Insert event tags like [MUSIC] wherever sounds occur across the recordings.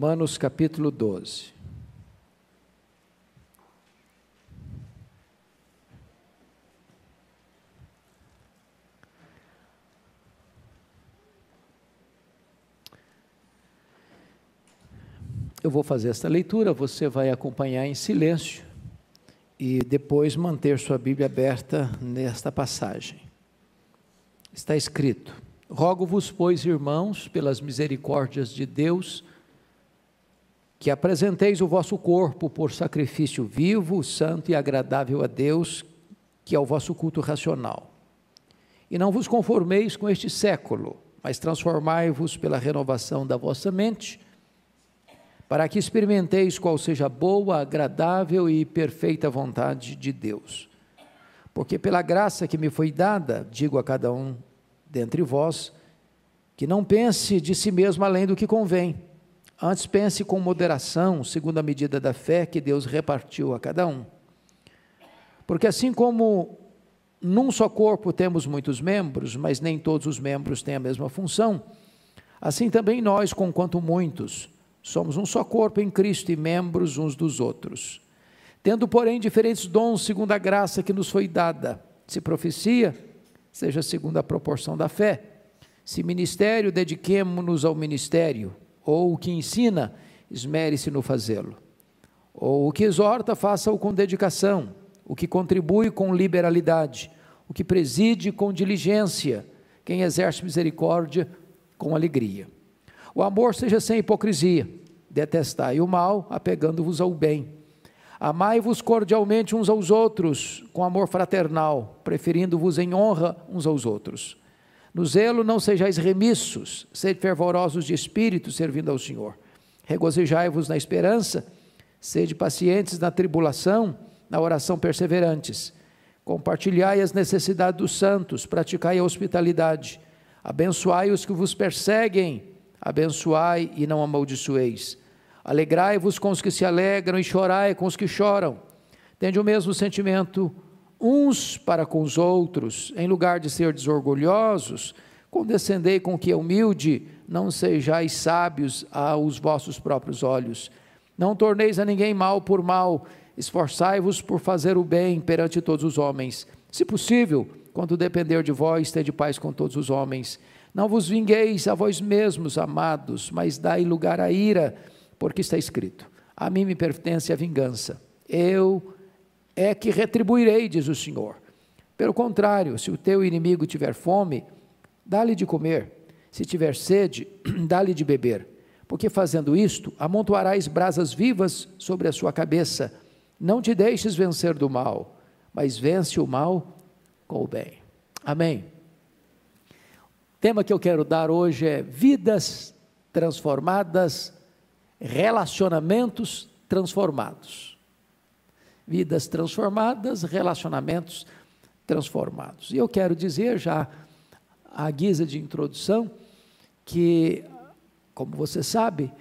Romanos capítulo 12. Eu vou fazer esta leitura, você vai acompanhar em silêncio e depois manter sua Bíblia aberta nesta passagem. Está escrito: Rogo-vos, pois, irmãos, pelas misericórdias de Deus, que apresenteis o vosso corpo por sacrifício vivo, santo e agradável a Deus, que é o vosso culto racional. E não vos conformeis com este século, mas transformai-vos pela renovação da vossa mente para que experimenteis qual seja a boa, agradável e perfeita vontade de Deus. Porque pela graça que me foi dada, digo a cada um dentre vós, que não pense de si mesmo além do que convém, antes pense com moderação, segundo a medida da fé que Deus repartiu a cada um. Porque assim como num só corpo temos muitos membros, mas nem todos os membros têm a mesma função, assim também nós, conquanto muitos, Somos um só corpo em Cristo e membros uns dos outros. Tendo, porém, diferentes dons segundo a graça que nos foi dada. Se profecia, seja segundo a proporção da fé. Se ministério, dediquemo-nos ao ministério. Ou o que ensina, esmere-se no fazê-lo. Ou o que exorta, faça-o com dedicação. O que contribui com liberalidade. O que preside com diligência. Quem exerce misericórdia com alegria. O amor seja sem hipocrisia. Detestai o mal, apegando-vos ao bem. Amai-vos cordialmente uns aos outros, com amor fraternal, preferindo-vos em honra uns aos outros. No zelo não sejais remissos, sede fervorosos de espírito, servindo ao Senhor. Regozijai-vos na esperança, sede pacientes na tribulação, na oração perseverantes. Compartilhai as necessidades dos santos, praticai a hospitalidade. Abençoai os que vos perseguem, abençoai e não amaldiçoeis. Alegrai-vos com os que se alegram e chorai com os que choram. Tende o mesmo sentimento uns para com os outros, em lugar de ser desorgulhosos, condescendei com que é humilde, não sejais sábios aos vossos próprios olhos. Não torneis a ninguém mal por mal, esforçai-vos por fazer o bem perante todos os homens. Se possível, quando depender de vós, tende paz com todos os homens. Não vos vingueis a vós mesmos, amados, mas dai lugar à ira, porque está escrito: A mim me pertence a vingança. Eu é que retribuirei, diz o Senhor. Pelo contrário, se o teu inimigo tiver fome, dá-lhe de comer. Se tiver sede, [CLEARS THROAT] dá-lhe de beber. Porque fazendo isto, amontoarás brasas vivas sobre a sua cabeça. Não te deixes vencer do mal, mas vence o mal com o bem. Amém. O tema que eu quero dar hoje é vidas transformadas, relacionamentos transformados. Vidas transformadas, relacionamentos transformados. E eu quero dizer já à guisa de introdução que, como você sabe,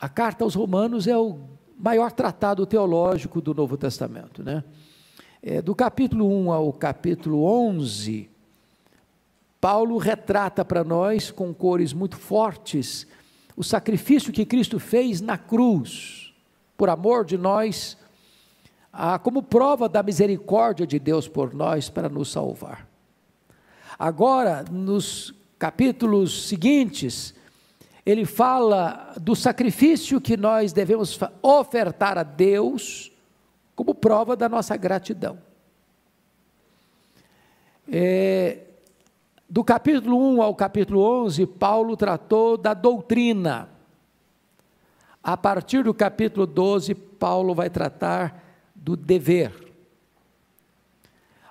a carta aos Romanos é o maior tratado teológico do Novo Testamento, né? É, do capítulo 1 ao capítulo 11, Paulo retrata para nós, com cores muito fortes, o sacrifício que Cristo fez na cruz, por amor de nós, ah, como prova da misericórdia de Deus por nós para nos salvar. Agora, nos capítulos seguintes, ele fala do sacrifício que nós devemos ofertar a Deus como prova da nossa gratidão. É, do capítulo 1 ao capítulo 11, Paulo tratou da doutrina. A partir do capítulo 12, Paulo vai tratar do dever.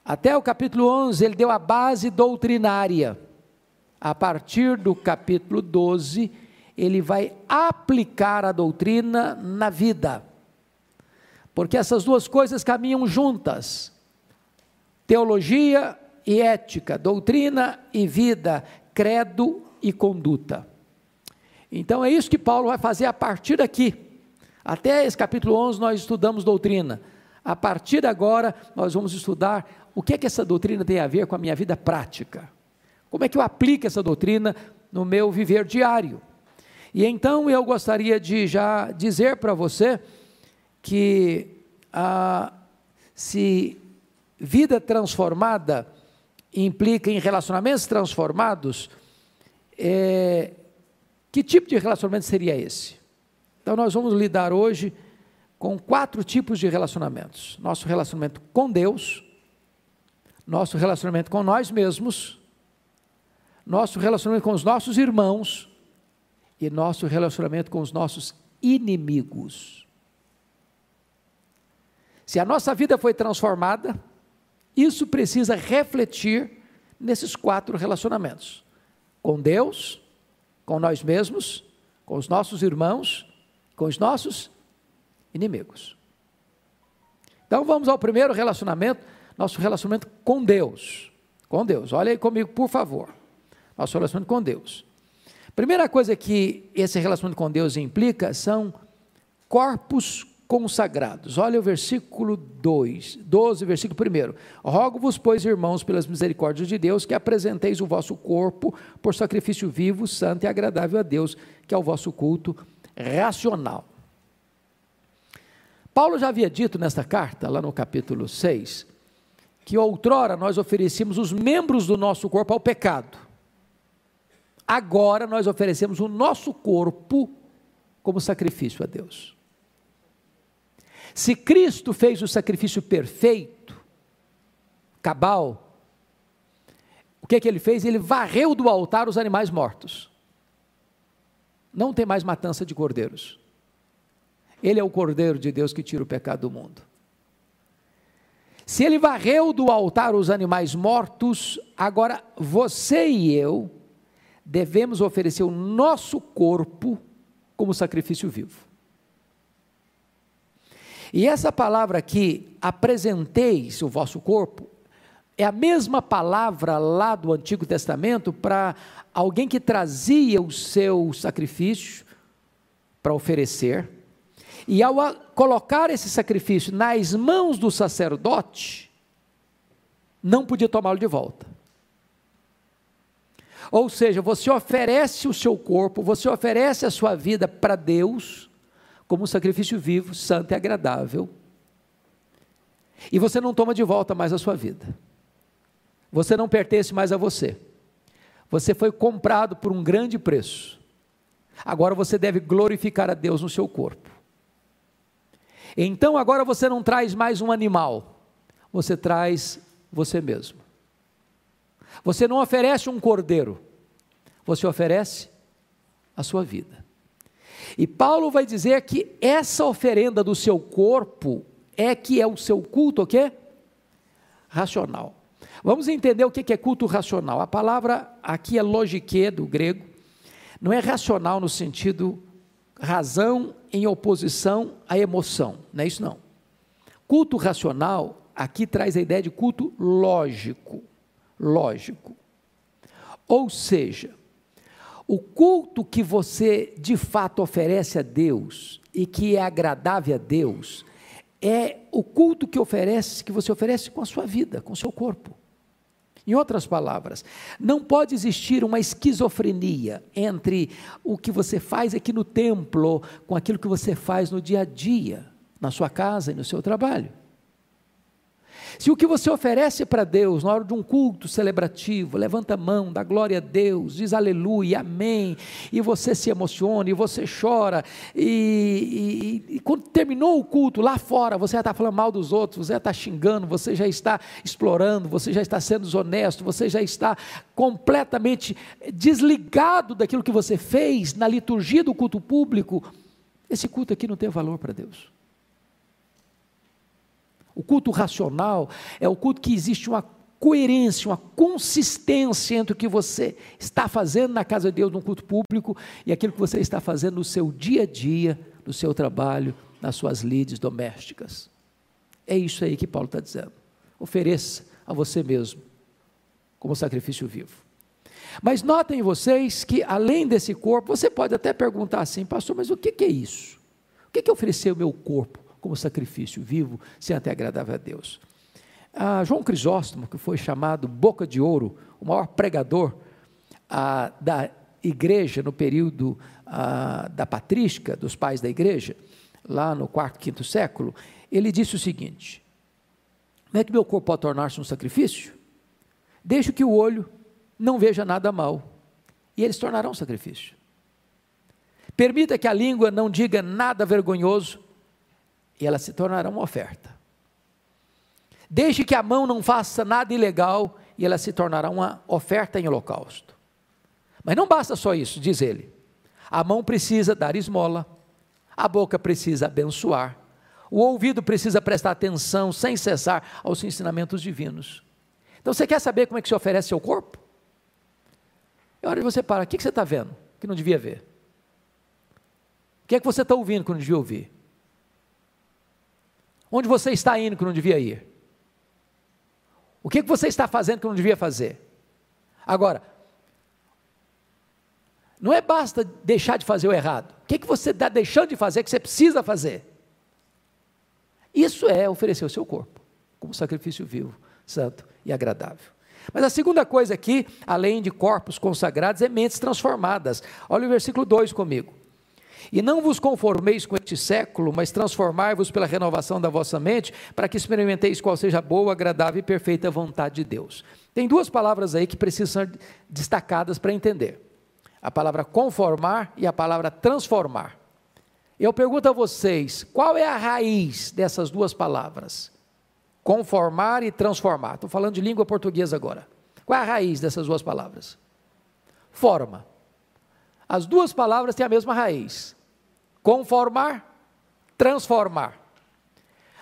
Até o capítulo 11, ele deu a base doutrinária. A partir do capítulo 12, ele vai aplicar a doutrina na vida. Porque essas duas coisas caminham juntas. Teologia e ética, doutrina e vida, credo e conduta. Então é isso que Paulo vai fazer a partir daqui. Até esse capítulo 11 nós estudamos doutrina. A partir de agora nós vamos estudar o que é que essa doutrina tem a ver com a minha vida prática. Como é que eu aplico essa doutrina no meu viver diário? E então eu gostaria de já dizer para você que ah, se vida transformada implica em relacionamentos transformados, é, que tipo de relacionamento seria esse? Então, nós vamos lidar hoje com quatro tipos de relacionamentos: nosso relacionamento com Deus, nosso relacionamento com nós mesmos, nosso relacionamento com os nossos irmãos e nosso relacionamento com os nossos inimigos. Se a nossa vida foi transformada, isso precisa refletir nesses quatro relacionamentos: com Deus, com nós mesmos, com os nossos irmãos, com os nossos inimigos. Então vamos ao primeiro relacionamento, nosso relacionamento com Deus. Com Deus, olha aí comigo, por favor. Nosso relacionamento com Deus. Primeira coisa que esse relacionamento com Deus implica são corpos consagrados. Olha o versículo 2, 12, versículo 1. Rogo-vos, pois, irmãos, pelas misericórdias de Deus, que apresenteis o vosso corpo por sacrifício vivo, santo e agradável a Deus, que é o vosso culto racional. Paulo já havia dito nesta carta, lá no capítulo 6, que outrora nós oferecíamos os membros do nosso corpo ao pecado. Agora nós oferecemos o nosso corpo como sacrifício a Deus. Se Cristo fez o sacrifício perfeito, cabal, o que, é que ele fez? Ele varreu do altar os animais mortos. Não tem mais matança de cordeiros. Ele é o cordeiro de Deus que tira o pecado do mundo. Se ele varreu do altar os animais mortos, agora você e eu devemos oferecer o nosso corpo como sacrifício vivo. E essa palavra aqui, apresenteis o vosso corpo, é a mesma palavra lá do Antigo Testamento para alguém que trazia o seu sacrifício para oferecer, e ao colocar esse sacrifício nas mãos do sacerdote, não podia tomá-lo de volta. Ou seja, você oferece o seu corpo, você oferece a sua vida para Deus, como um sacrifício vivo, santo e agradável. E você não toma de volta mais a sua vida. Você não pertence mais a você. Você foi comprado por um grande preço. Agora você deve glorificar a Deus no seu corpo. Então agora você não traz mais um animal, você traz você mesmo. Você não oferece um cordeiro, você oferece a sua vida. E Paulo vai dizer que essa oferenda do seu corpo é que é o seu culto o quê? Racional. Vamos entender o que é culto racional. A palavra aqui é logique do grego. Não é racional no sentido razão em oposição à emoção. Não é isso não. Culto racional aqui traz a ideia de culto lógico. Lógico. Ou seja, o culto que você de fato oferece a Deus e que é agradável a Deus é o culto que oferece, que você oferece com a sua vida, com o seu corpo. Em outras palavras, não pode existir uma esquizofrenia entre o que você faz aqui no templo com aquilo que você faz no dia a dia, na sua casa e no seu trabalho. Se o que você oferece para Deus na hora de um culto celebrativo, levanta a mão, dá glória a Deus, diz aleluia, amém, e você se emociona, e você chora, e, e, e quando terminou o culto lá fora, você já está falando mal dos outros, você já está xingando, você já está explorando, você já está sendo desonesto, você já está completamente desligado daquilo que você fez na liturgia do culto público. Esse culto aqui não tem valor para Deus. O culto racional é o culto que existe uma coerência, uma consistência entre o que você está fazendo na casa de Deus, no culto público, e aquilo que você está fazendo no seu dia a dia, no seu trabalho, nas suas lides domésticas. É isso aí que Paulo está dizendo. Ofereça a você mesmo como sacrifício vivo. Mas notem vocês que, além desse corpo, você pode até perguntar assim, pastor, mas o que, é isso? O que é oferecer o meu corpo? Como sacrifício vivo, se até agradável a Deus. Ah, João Crisóstomo, que foi chamado Boca de Ouro, o maior pregador ah, da igreja, no período ah, da patrística, dos pais da igreja, lá no quarto, quinto século, ele disse o seguinte: Não é que meu corpo pode tornar-se um sacrifício? Deixe que o olho não veja nada mal, e eles tornarão sacrifício. Permita que a língua não diga nada vergonhoso, e ela se tornará uma oferta. Deixe que a mão não faça nada ilegal, e ela se tornará uma oferta em holocausto. Mas não basta só isso, diz ele. A mão precisa dar esmola, a boca precisa abençoar, o ouvido precisa prestar atenção sem cessar aos ensinamentos divinos. Então você quer saber como é que se oferece seu corpo? É hora de você parar. O que você está vendo que não devia ver? O que é que você está ouvindo que não devia ouvir? Onde você está indo que não devia ir? O que, que você está fazendo que não devia fazer? Agora, não é basta deixar de fazer o errado. O que, que você está deixando de fazer que você precisa fazer? Isso é oferecer o seu corpo como sacrifício vivo, santo e agradável. Mas a segunda coisa aqui, além de corpos consagrados, é mentes transformadas. Olha o versículo 2 comigo. E não vos conformeis com este século, mas transformai-vos pela renovação da vossa mente, para que experimenteis qual seja a boa, agradável e perfeita vontade de Deus. Tem duas palavras aí que precisam ser destacadas para entender: a palavra conformar e a palavra transformar. Eu pergunto a vocês, qual é a raiz dessas duas palavras? Conformar e transformar. Estou falando de língua portuguesa agora. Qual é a raiz dessas duas palavras? Forma. As duas palavras têm a mesma raiz: conformar, transformar.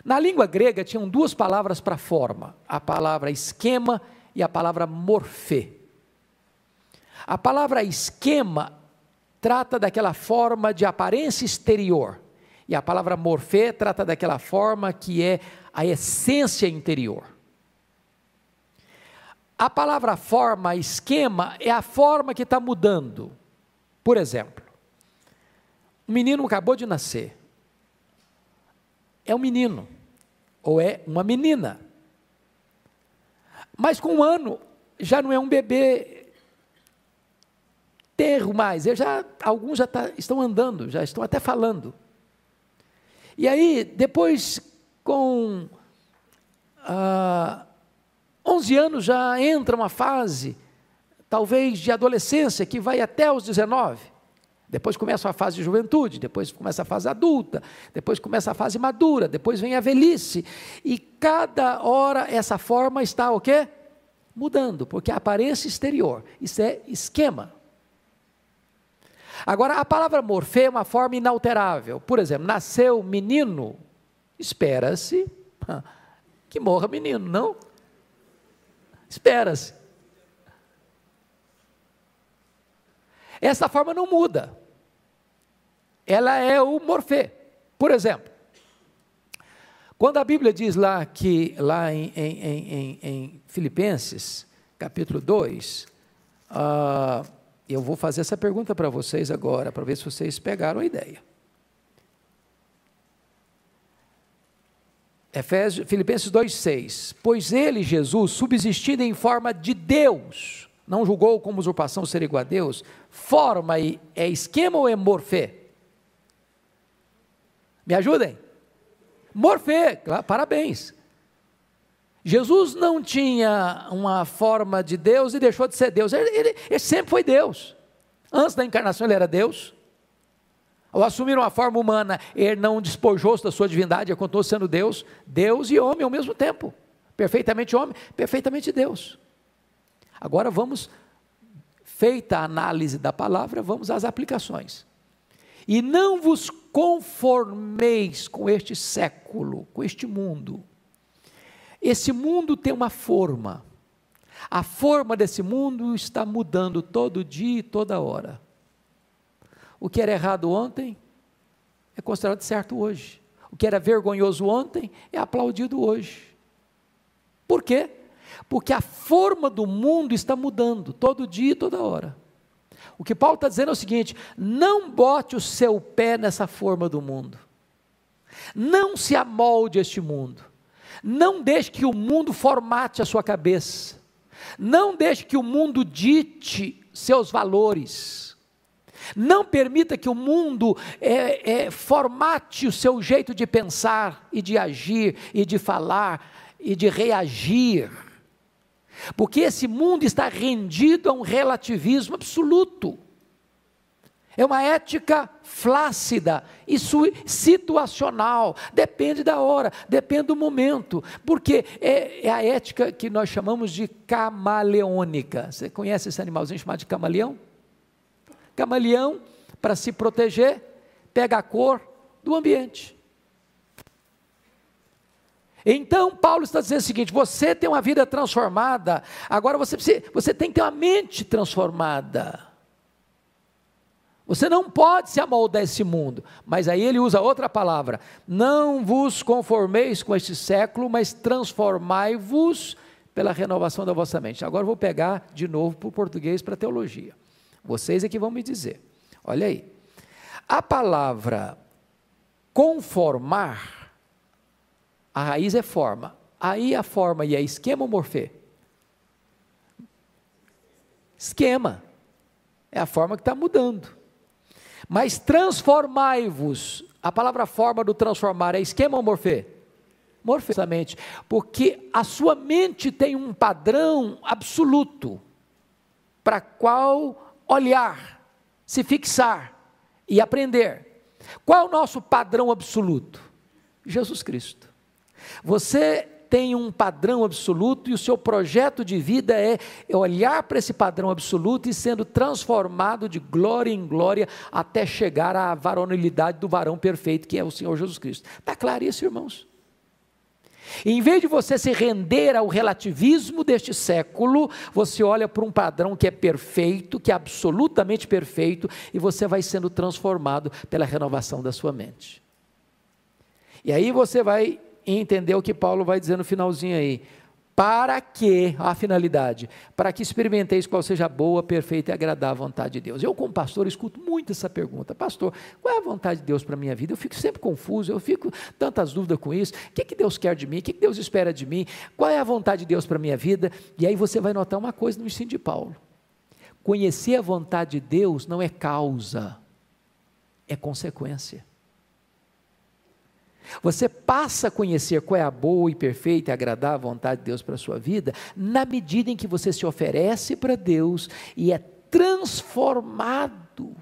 Na língua grega tinham duas palavras para forma: a palavra esquema e a palavra morfê. A palavra esquema trata daquela forma de aparência exterior, e a palavra morfê trata daquela forma que é a essência interior. A palavra forma, esquema, é a forma que está mudando. Por exemplo, um menino acabou de nascer. É um menino, ou é uma menina. Mas com um ano, já não é um bebê terro mais. já, alguns já tá, estão andando, já estão até falando. E aí, depois com ah, 11 anos já entra uma fase, talvez de adolescência, que vai até os 19. Depois começa a fase de juventude, depois começa a fase adulta, depois começa a fase madura, depois vem a velhice. E cada hora essa forma está o quê? Mudando, porque a aparência exterior, isso é esquema. Agora, a palavra morfê é uma forma inalterável. Por exemplo, nasceu menino, espera-se [LAUGHS] que morra menino, não? Espera-se. Essa forma não muda. Ela é o morfê. Por exemplo, quando a Bíblia diz lá que, lá em, em, em, em Filipenses, capítulo 2, uh, ah, eu vou fazer essa pergunta para vocês agora, para ver se vocês pegaram a ideia. Efésios, Filipenses 2,6. Pois ele, Jesus, subsistindo em forma de Deus, não julgou como usurpação ser igual a Deus, forma é esquema ou é morfê? Me ajudem? Morfê, parabéns. Jesus não tinha uma forma de Deus e deixou de ser Deus, ele, ele, ele sempre foi Deus. Antes da encarnação ele era Deus, ao assumir uma forma humana, ele não despojou-se da sua divindade, ele continuou sendo Deus, Deus e homem ao mesmo tempo. Perfeitamente homem, perfeitamente Deus. Agora vamos, feita a análise da palavra, vamos às aplicações. E não vos conformeis com este século, com este mundo. Esse mundo tem uma forma. A forma desse mundo está mudando todo dia e toda hora. O que era errado ontem é considerado certo hoje. O que era vergonhoso ontem é aplaudido hoje. Por quê? Porque a forma do mundo está mudando todo dia e toda hora. O que Paulo está dizendo é o seguinte: não bote o seu pé nessa forma do mundo. Não se amolde a este mundo. Não deixe que o mundo formate a sua cabeça. Não deixe que o mundo dite seus valores. Não permita que o mundo é, é, formate o seu jeito de pensar e de agir e de falar e de reagir. Porque esse mundo está rendido a um relativismo absoluto. É uma ética flácida e situacional, depende da hora, depende do momento, porque é, é, a ética que nós chamamos de camaleônica. Você conhece esse animalzinho chamado de camaleão? Camaleão, para se proteger, pega a cor do ambiente. Então, Paulo está dizendo o seguinte: você tem uma vida transformada, agora você, precisa, você tem que ter uma mente transformada. Você não pode se amoldar a esse mundo. Mas aí ele usa outra palavra: não vos conformeis com este século, mas transformai-vos pela renovação da vossa mente. Agora eu vou pegar de novo para o português, para a teologia. Vocês é que vão me dizer. Olha aí. A palavra conformar, a raiz é forma. Aí a forma e a esquema ou morfê? Esquema. É a forma que está mudando. Mas transformai-vos. A palavra forma do transformar é esquema ou morfê? Morfesamente. Porque a sua mente tem um padrão absoluto para qual olhar, se fixar e aprender. Qual é o nosso padrão absoluto? Jesus Cristo. Você tem um padrão absoluto e o seu projeto de vida é olhar para esse padrão absoluto e sendo transformado de glória em glória até chegar à varonilidade do varão perfeito que é o Senhor Jesus Cristo. Está claro isso, irmãos? em vez de você se render ao relativismo deste século, você olha para um padrão que é perfeito, que é absolutamente perfeito, e você vai sendo transformado pela renovação da sua mente. E aí você vai e entender o que Paulo vai dizer no finalzinho aí. Para que, a finalidade, para que experimenteis qual seja a boa, perfeita e agradável vontade de Deus. Eu, como pastor, escuto muito essa pergunta: Pastor, qual é a vontade de Deus para a minha vida? Eu fico sempre confuso, eu fico tantas dúvidas com isso. O que, que Deus quer de mim? O que, que Deus espera de mim? Qual é a vontade de Deus para a minha vida? E aí você vai notar uma coisa no ensino de Paulo: conhecer a vontade de Deus não é causa, é consequência. Você passa a conhecer qual é a boa e perfeita e agradável vontade de Deus para a sua vida, na medida em que você se oferece para Deus e é transformado.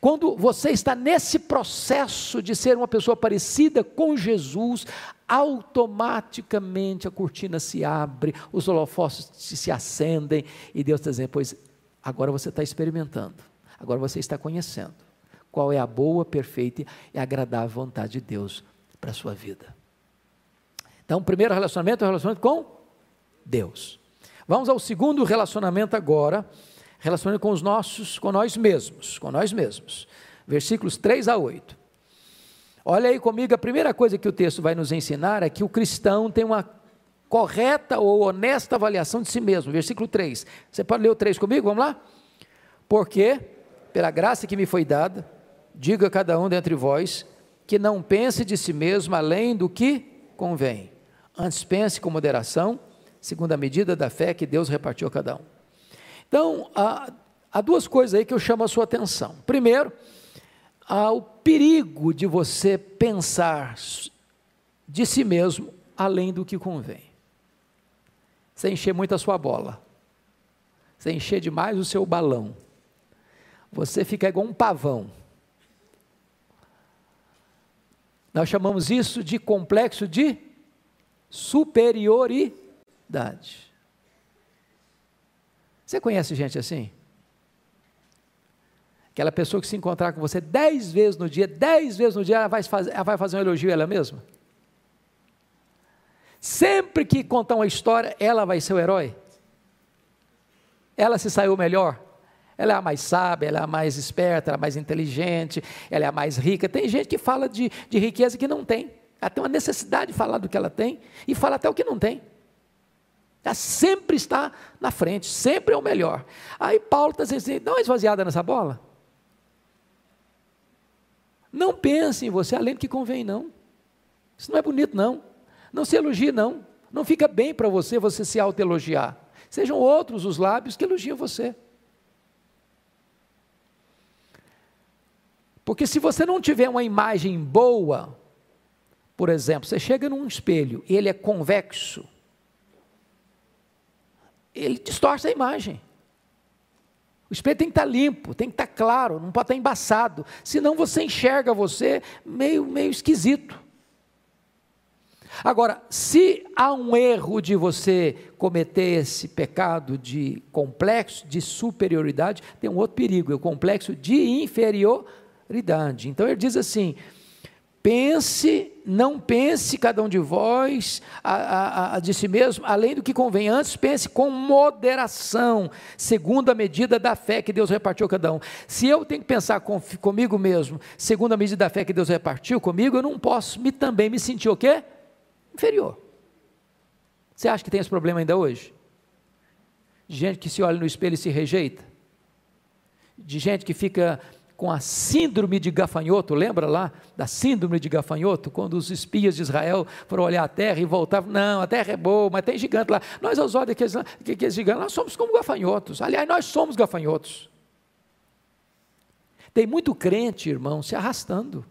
Quando você está nesse processo de ser uma pessoa parecida com Jesus, automaticamente a cortina se abre, os holofotes se acendem e Deus está dizendo: Pois agora você está experimentando, agora você está conhecendo qual é a boa, perfeita e agradável vontade de Deus para a sua vida. Então, o primeiro relacionamento é o relacionamento com Deus. Vamos ao segundo relacionamento agora, relacionamento com os nossos, com nós mesmos, com nós mesmos. Versículos 3 a 8. Olha aí comigo, a primeira coisa que o texto vai nos ensinar é que o cristão tem uma correta ou honesta avaliação de si mesmo. Versículo 3. Você pode ler o 3 comigo? Vamos lá? Porque, pela graça que me foi dada, diga cada um dentre vós que não pense de si mesmo além do que convém. Antes pense com moderação, segundo a medida da fé que Deus repartiu a cada um. Então, há, há duas coisas aí que eu chamo a sua atenção. Primeiro, há o perigo de você pensar de si mesmo além do que convém. Você encher muito a sua bola. Você encher demais o seu balão. Você fica igual um pavão Nós chamamos isso de complexo de superioridade. Você conhece gente assim? Aquela pessoa que se encontrar com você dez vezes no dia, dez vezes no dia, ela vai fazer, ela vai fazer um elogio a ela mesma? Sempre que contar uma história, ela vai ser o herói? Ela se saiu melhor? Ela é a mais sábia, ela é a mais esperta, ela é a mais inteligente, ela é a mais rica. Tem gente que fala de, de riqueza que não tem. Ela tem uma necessidade de falar do que ela tem e fala até o que não tem. Ela sempre está na frente, sempre é o melhor. Aí Paulo está dizendo assim: dá uma esvaziada nessa bola. Não pense em você além do que convém, não. Isso não é bonito, não. Não se elogie, não. Não fica bem para você você se autoelogiar. Sejam outros os lábios que elogiam você. Porque se você não tiver uma imagem boa, por exemplo, você chega num espelho e ele é convexo, ele distorce a imagem. O espelho tem que estar limpo, tem que estar claro, não pode estar embaçado, senão você enxerga você meio, meio esquisito. Agora, se há um erro de você cometer esse pecado de complexo de superioridade, tem um outro perigo, é o complexo de inferioridade. Então ele diz assim: Pense, não pense cada um de vós a, a, a, de si mesmo, além do que convém. Antes, pense com moderação, segundo a medida da fé que Deus repartiu a cada um. Se eu tenho que pensar com, comigo mesmo, segundo a medida da fé que Deus repartiu comigo, eu não posso me, também me sentir o quê? Inferior. Você acha que tem esse problema ainda hoje? De gente que se olha no espelho e se rejeita? De gente que fica com a síndrome de gafanhoto, lembra lá da síndrome de gafanhoto, quando os espias de Israel foram olhar a terra e voltavam, não, a terra é boa, mas tem gigante lá. Nós, aos olhos daqueles, daqueles gigantes, nós somos como gafanhotos. Aliás, nós somos gafanhotos. Tem muito crente, irmão, se arrastando.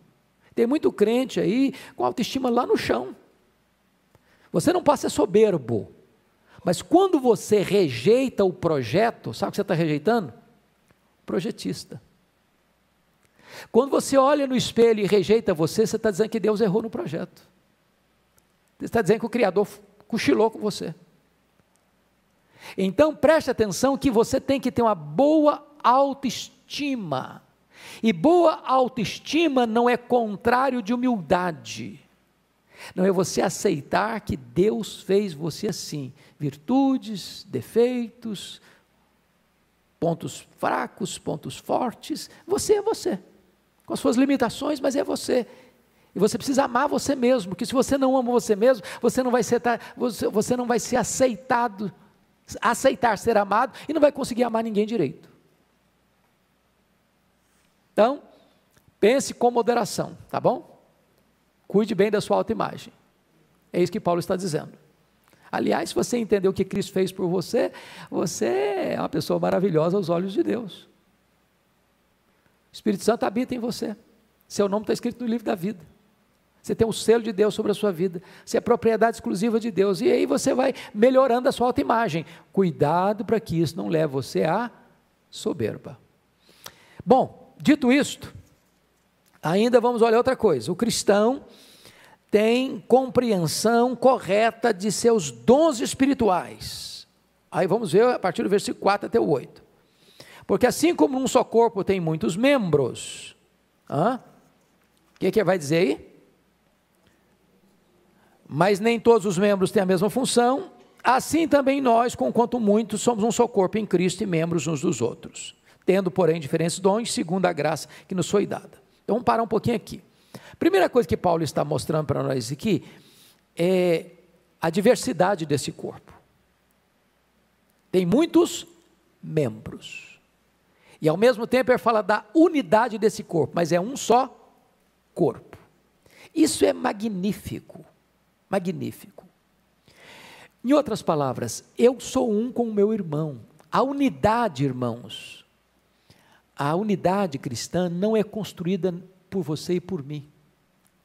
Tem muito crente aí com autoestima lá no chão. Você não ser soberbo. Mas quando você rejeita o projeto, sabe o que você está rejeitando? Projetista. Quando você olha no espelho e rejeita você, você está dizendo que Deus errou no projeto. Você está dizendo que o Criador cochilou com você. Então preste atenção que você tem que ter uma boa autoestima. E boa autoestima não é contrário de humildade. Não é você aceitar que Deus fez você assim. Virtudes, defeitos, pontos fracos, pontos fortes. Você é você com as suas limitações, mas é você. E você precisa amar você mesmo, porque se você não ama você mesmo, você não vai ser, você, você não vai ser aceitado, aceitar ser amado e não vai conseguir amar ninguém direito. Então, pense com moderação, tá bom? Cuide bem da sua autoimagem. É isso que Paulo está dizendo. Aliás, se você entender o que Cristo fez por você, você é uma pessoa maravilhosa aos olhos de Deus. Espírito Santo habita em você. Seu nome está escrito no livro da vida. Você tem o selo de Deus sobre a sua vida. Você é propriedade exclusiva de Deus. E aí você vai melhorando a sua autoimagem. Cuidado para que isso não leve você a soberba. Bom, dito isto, ainda vamos olhar outra coisa. O cristão tem compreensão correta de seus dons espirituais. Aí vamos ver a partir do versículo 4 até o 8. Porque assim como um só corpo tem muitos membros, o que, que vai dizer aí? Mas nem todos os membros têm a mesma função, assim também nós, conquanto muitos, somos um só corpo em Cristo e membros uns dos outros, tendo, porém, diferentes dons, segundo a graça que nos foi dada. Então vamos parar um pouquinho aqui. Primeira coisa que Paulo está mostrando para nós aqui é a diversidade desse corpo. Tem muitos membros. E ao mesmo tempo ele fala da unidade desse corpo, mas é um só corpo. Isso é magnífico, magnífico. Em outras palavras, eu sou um com o meu irmão. A unidade, irmãos, a unidade cristã não é construída por você e por mim.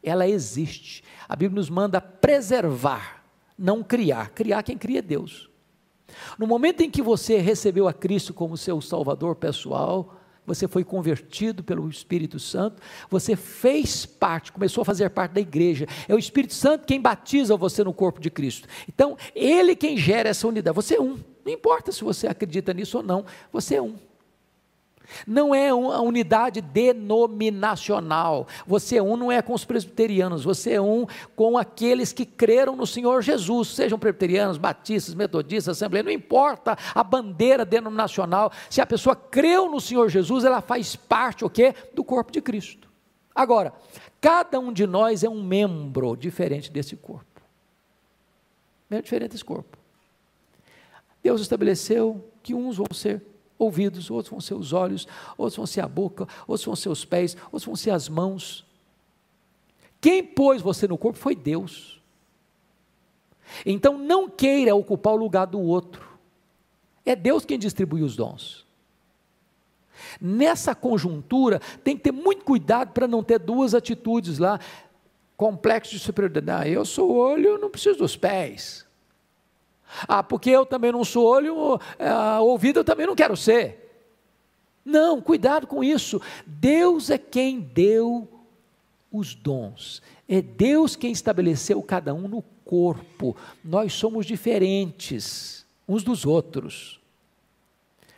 Ela existe. A Bíblia nos manda preservar, não criar. Criar quem cria é Deus. No momento em que você recebeu a Cristo como seu Salvador pessoal, você foi convertido pelo Espírito Santo, você fez parte, começou a fazer parte da igreja. É o Espírito Santo quem batiza você no corpo de Cristo. Então, ele quem gera essa unidade. Você é um. Não importa se você acredita nisso ou não, você é um. Não é uma unidade denominacional. Você é um não é com os presbiterianos, você é um com aqueles que creram no Senhor Jesus, sejam presbiterianos, batistas, metodistas, assembleias, não importa a bandeira denominacional. Se a pessoa creu no Senhor Jesus, ela faz parte o quê? do corpo de Cristo. Agora, cada um de nós é um membro diferente desse corpo. É diferente desse corpo. Deus estabeleceu que uns vão ser ouvidos, outros vão ser os olhos, outros vão ser a boca, outros vão ser os pés, outros vão ser as mãos. Quem pôs você no corpo foi Deus. Então não queira ocupar o lugar do outro. É Deus quem distribui os dons. Nessa conjuntura, tem que ter muito cuidado para não ter duas atitudes lá. Complexo de superioridade. Ah, eu sou olho, eu não preciso dos pés. Ah, porque eu também não sou olho, ah, ouvido eu também não quero ser. Não, cuidado com isso. Deus é quem deu os dons. É Deus quem estabeleceu cada um no corpo. Nós somos diferentes uns dos outros.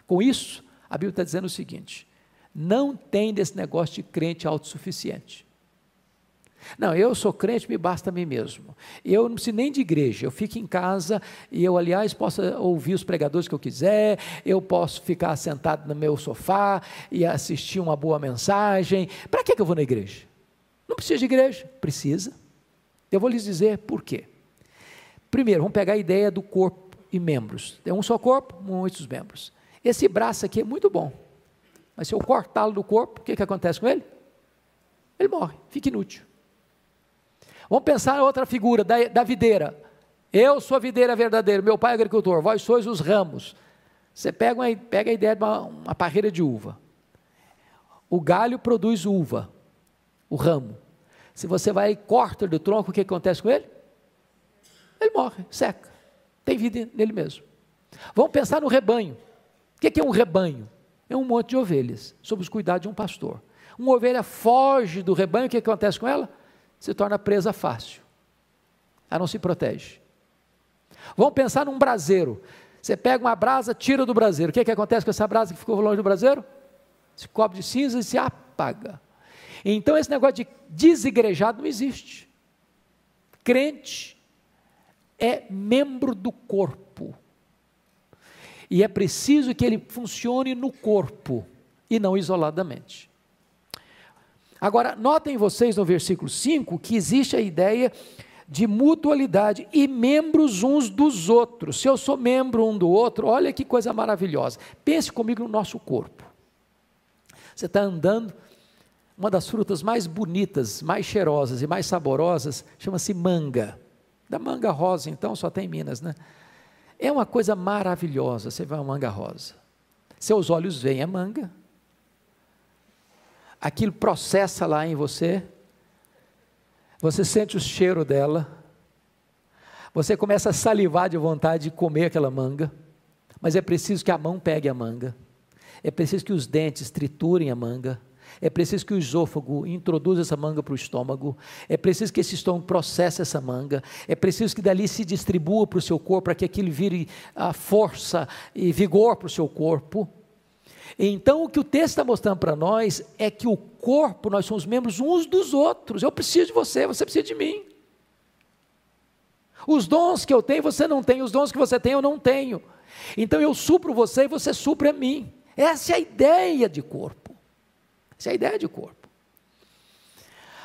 Com isso, a Bíblia está dizendo o seguinte: não tem desse negócio de crente autossuficiente. Não, eu sou crente, me basta a mim mesmo. Eu não preciso nem de igreja, eu fico em casa e eu, aliás, posso ouvir os pregadores que eu quiser, eu posso ficar sentado no meu sofá e assistir uma boa mensagem. Para que eu vou na igreja? Não precisa de igreja? Precisa. Eu vou lhes dizer por quê. Primeiro, vamos pegar a ideia do corpo e membros. Tem um só corpo, muitos membros. Esse braço aqui é muito bom, mas se eu cortá-lo do corpo, o que, que acontece com ele? Ele morre, fica inútil. Vamos pensar outra figura, da, da videira. Eu sou a videira verdadeira, meu pai é agricultor, vós sois os ramos. Você pega, uma, pega a ideia de uma, uma parreira de uva. O galho produz uva, o ramo. Se você vai e corta do tronco, o que acontece com ele? Ele morre, seca. Tem vida nele mesmo. Vamos pensar no rebanho. O que é um rebanho? É um monte de ovelhas, sob os cuidados de um pastor. Uma ovelha foge do rebanho, o que acontece com ela? Se torna presa fácil. Ela não se protege. Vamos pensar num braseiro. Você pega uma brasa, tira do braseiro. O que, que acontece com essa brasa que ficou longe do braseiro? Se cobre de cinza e se apaga. Então esse negócio de desigrejado não existe. Crente é membro do corpo. E é preciso que ele funcione no corpo e não isoladamente. Agora, notem vocês no versículo 5 que existe a ideia de mutualidade e membros uns dos outros. Se eu sou membro um do outro, olha que coisa maravilhosa. Pense comigo no nosso corpo. Você está andando, uma das frutas mais bonitas, mais cheirosas e mais saborosas chama-se manga. Da manga rosa, então, só tem em Minas, né? É uma coisa maravilhosa, você vê uma manga rosa. Seus olhos veem a manga, aquilo processa lá em você, você sente o cheiro dela, você começa a salivar de vontade de comer aquela manga, mas é preciso que a mão pegue a manga, é preciso que os dentes triturem a manga, é preciso que o esôfago introduza essa manga para o estômago, é preciso que esse estômago processe essa manga, é preciso que dali se distribua para o seu corpo, para que aquilo vire a força e vigor para o seu corpo. Então, o que o texto está mostrando para nós é que o corpo, nós somos membros uns dos outros. Eu preciso de você, você precisa de mim. Os dons que eu tenho, você não tem, os dons que você tem, eu não tenho. Então eu supro você e você supre a mim. Essa é a ideia de corpo. Essa é a ideia de corpo.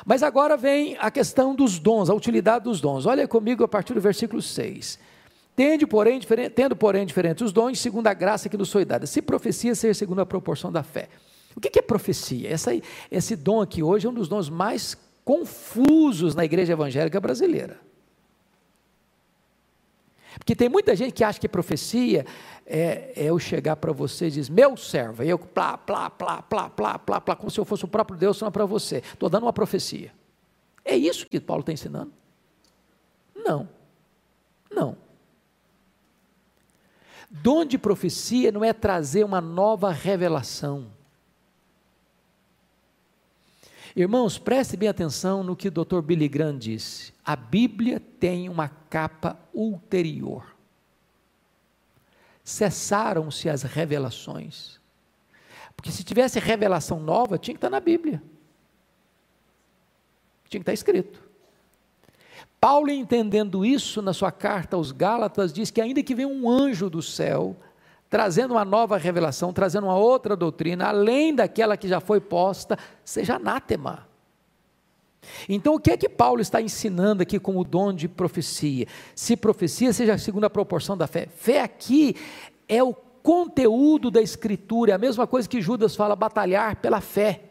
Mas agora vem a questão dos dons, a utilidade dos dons. Olha comigo a partir do versículo 6. Tendo porém, diferente, tendo, porém, diferentes os dons, segundo a graça que nos foi dada. Se profecia, ser segundo a proporção da fé. O que é profecia? Essa, esse dom aqui hoje é um dos dons mais confusos na igreja evangélica brasileira. Porque tem muita gente que acha que profecia é, é eu chegar para você e dizer, meu servo, e eu plá, plá, plá, plá, plá, plá, plá, como se eu fosse o próprio Deus não para você. Estou dando uma profecia. É isso que Paulo está ensinando? Não. Não. Dom de profecia não é trazer uma nova revelação. Irmãos, preste bem atenção no que o Dr. Billy Graham disse. A Bíblia tem uma capa ulterior. Cessaram-se as revelações. Porque se tivesse revelação nova, tinha que estar na Bíblia. Tinha que estar escrito. Paulo, entendendo isso na sua carta aos Gálatas, diz que ainda que venha um anjo do céu, trazendo uma nova revelação, trazendo uma outra doutrina, além daquela que já foi posta, seja anátema. Então, o que é que Paulo está ensinando aqui como dom de profecia? Se profecia, seja segundo a proporção da fé. Fé aqui é o conteúdo da Escritura, é a mesma coisa que Judas fala, batalhar pela fé.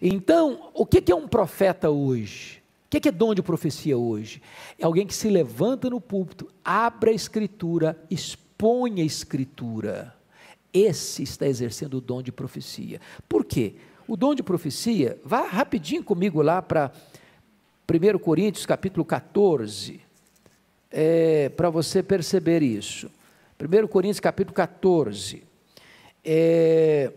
Então, o que é um profeta hoje? O que é dom de profecia hoje? É alguém que se levanta no púlpito, abre a Escritura, expõe a Escritura. esse está exercendo o dom de profecia. Por quê? O dom de profecia, vá rapidinho comigo lá para 1 Coríntios capítulo 14, é, para você perceber isso. 1 Coríntios capítulo 14. É,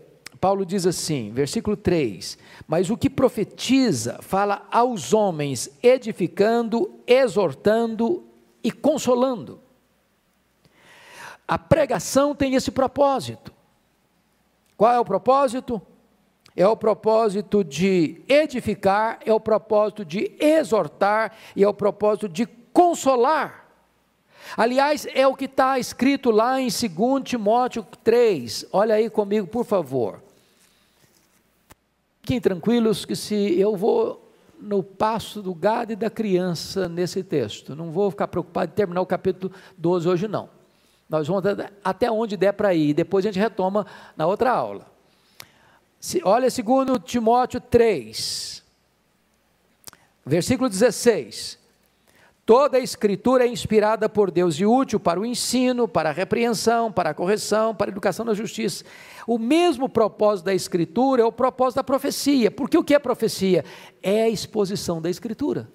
Paulo diz assim, versículo 3: Mas o que profetiza fala aos homens, edificando, exortando e consolando. A pregação tem esse propósito. Qual é o propósito? É o propósito de edificar, é o propósito de exortar e é o propósito de consolar. Aliás, é o que está escrito lá em 2 Timóteo 3. Olha aí comigo, por favor. Fiquem tranquilos que se eu vou no passo do gado e da criança nesse texto, não vou ficar preocupado em terminar o capítulo 12 hoje não. Nós vamos até onde der para ir, depois a gente retoma na outra aula. Se, olha 2 Timóteo 3, versículo 16. Toda a escritura é inspirada por Deus e útil para o ensino, para a repreensão, para a correção, para a educação na justiça. O mesmo propósito da escritura é o propósito da profecia. Porque o que é profecia? É a exposição da escritura.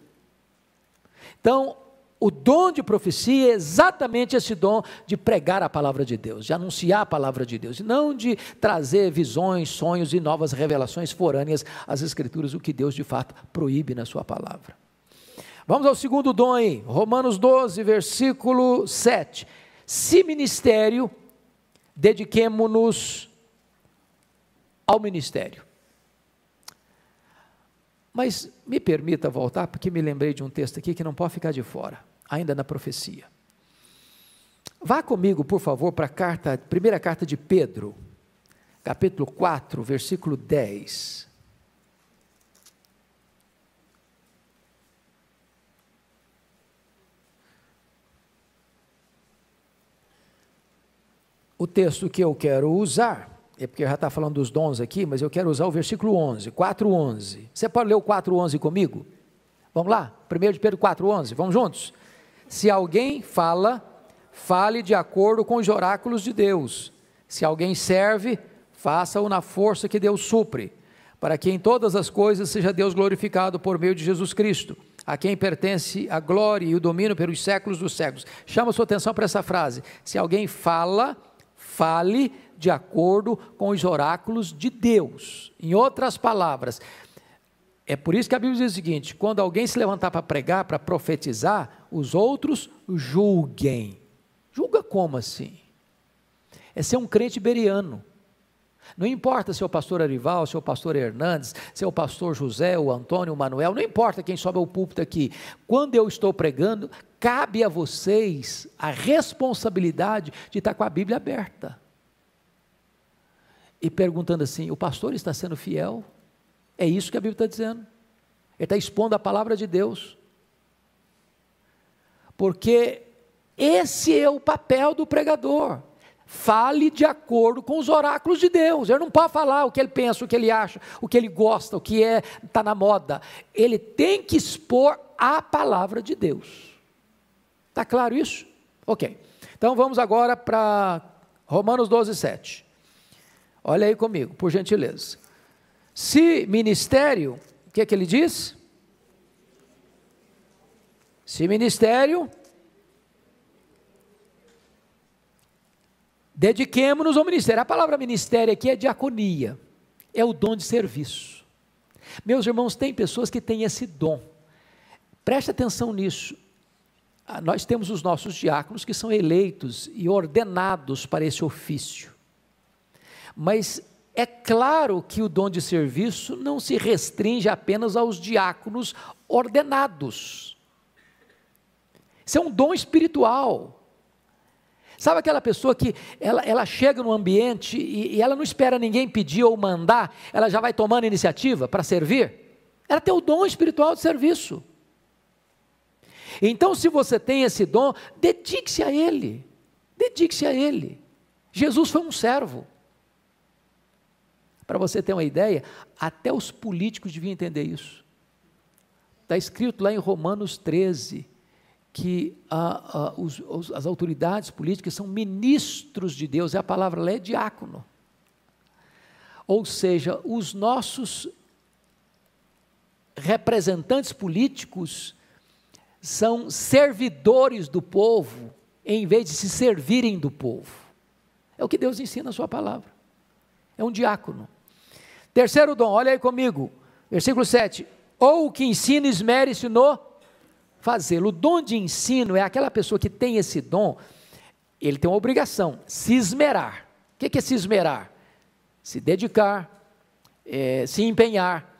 Então, o dom de profecia é exatamente esse dom de pregar a palavra de Deus, de anunciar a palavra de Deus, e não de trazer visões, sonhos e novas revelações forâneas às Escrituras, o que Deus de fato proíbe na Sua palavra. Vamos ao segundo dom aí, Romanos 12, versículo 7. Se ministério, dediquemo-nos ao ministério. Mas me permita voltar, porque me lembrei de um texto aqui que não pode ficar de fora, ainda na profecia. Vá comigo, por favor, para a carta, primeira carta de Pedro, capítulo 4, versículo 10. O texto que eu quero usar, é porque já está falando dos dons aqui, mas eu quero usar o versículo 11, 4.11. Você pode ler o 4.11 comigo? Vamos lá? 1 de Pedro 4.11, vamos juntos? Se alguém fala, fale de acordo com os oráculos de Deus. Se alguém serve, faça-o na força que Deus supre, para que em todas as coisas seja Deus glorificado por meio de Jesus Cristo, a quem pertence a glória e o domínio pelos séculos dos séculos. Chama sua atenção para essa frase. Se alguém fala, fale de acordo com os oráculos de Deus. Em outras palavras, é por isso que a Bíblia diz o seguinte: quando alguém se levantar para pregar, para profetizar, os outros julguem. Julga como assim? É ser um crente beriano. Não importa se é o pastor Arival, se é o pastor Hernandes, se é o pastor José, o Antônio, o Manuel, não importa quem sobe ao púlpito aqui. Quando eu estou pregando, cabe a vocês a responsabilidade de estar com a Bíblia aberta. E perguntando assim: o pastor está sendo fiel? É isso que a Bíblia está dizendo. Ele está expondo a palavra de Deus. Porque esse é o papel do pregador. Fale de acordo com os oráculos de Deus. Ele não pode falar o que ele pensa, o que ele acha, o que ele gosta, o que é está na moda. Ele tem que expor a palavra de Deus. Está claro isso? Ok. Então vamos agora para Romanos 12, 7. Olha aí comigo, por gentileza. Se ministério, o que é que ele diz? Se ministério, dediquemos-nos ao ministério. A palavra ministério aqui é diaconia, é o dom de serviço. Meus irmãos, tem pessoas que têm esse dom. Preste atenção nisso. Ah, nós temos os nossos diáconos que são eleitos e ordenados para esse ofício. Mas é claro que o dom de serviço não se restringe apenas aos diáconos ordenados. Isso é um dom espiritual. Sabe aquela pessoa que ela, ela chega no ambiente e, e ela não espera ninguém pedir ou mandar, ela já vai tomando iniciativa para servir? Ela tem o dom espiritual de serviço. Então, se você tem esse dom, dedique-se a ele. Dedique-se a ele. Jesus foi um servo. Para você ter uma ideia, até os políticos deviam entender isso. Está escrito lá em Romanos 13 que os, os, as autoridades políticas são ministros de Deus, é a palavra lá é diácono. Ou seja, os nossos representantes políticos são servidores do povo, em vez de se servirem do povo. É o que Deus ensina na Sua palavra. É um diácono. Terceiro dom, olha aí comigo, versículo 7. Ou o que ensina, esmere-se no fazê-lo. O dom de ensino é aquela pessoa que tem esse dom, ele tem uma obrigação, se esmerar. O que é se esmerar? Se dedicar, é, se empenhar.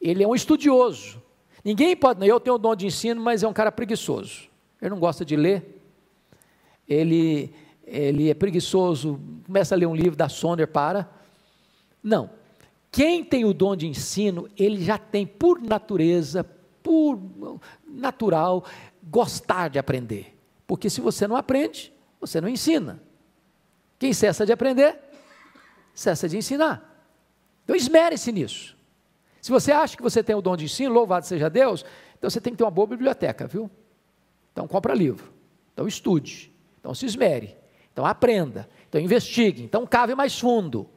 Ele é um estudioso. Ninguém pode, eu tenho o dom de ensino, mas é um cara preguiçoso. Ele não gosta de ler. Ele, ele é preguiçoso, começa a ler um livro da Sonder, para. Não. Quem tem o dom de ensino, ele já tem por natureza, por natural, gostar de aprender. Porque se você não aprende, você não ensina. Quem cessa de aprender, cessa de ensinar. Então esmere-se nisso. Se você acha que você tem o dom de ensino, louvado seja Deus, então você tem que ter uma boa biblioteca, viu? Então compra livro, então estude, então se esmere, então aprenda, então investigue, então cave mais fundo,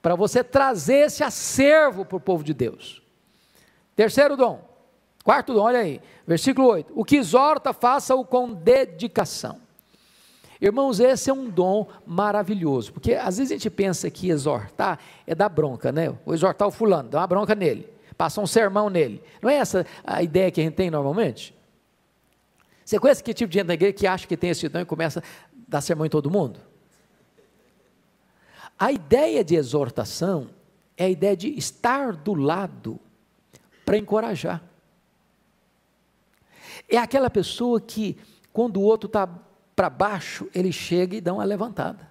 para você trazer esse acervo para o povo de Deus. Terceiro dom, Quarto dom, olha aí, versículo 8: O que exorta, faça-o com dedicação. Irmãos, esse é um dom maravilhoso, porque às vezes a gente pensa que exortar é dar bronca, né? Vou exortar o fulano, dá uma bronca nele, passa um sermão nele. Não é essa a ideia que a gente tem normalmente? Você conhece que tipo de gente na igreja que acha que tem esse dom e começa a dar sermão em todo mundo? A ideia de exortação é a ideia de estar do lado para encorajar. É aquela pessoa que, quando o outro está para baixo, ele chega e dá uma levantada.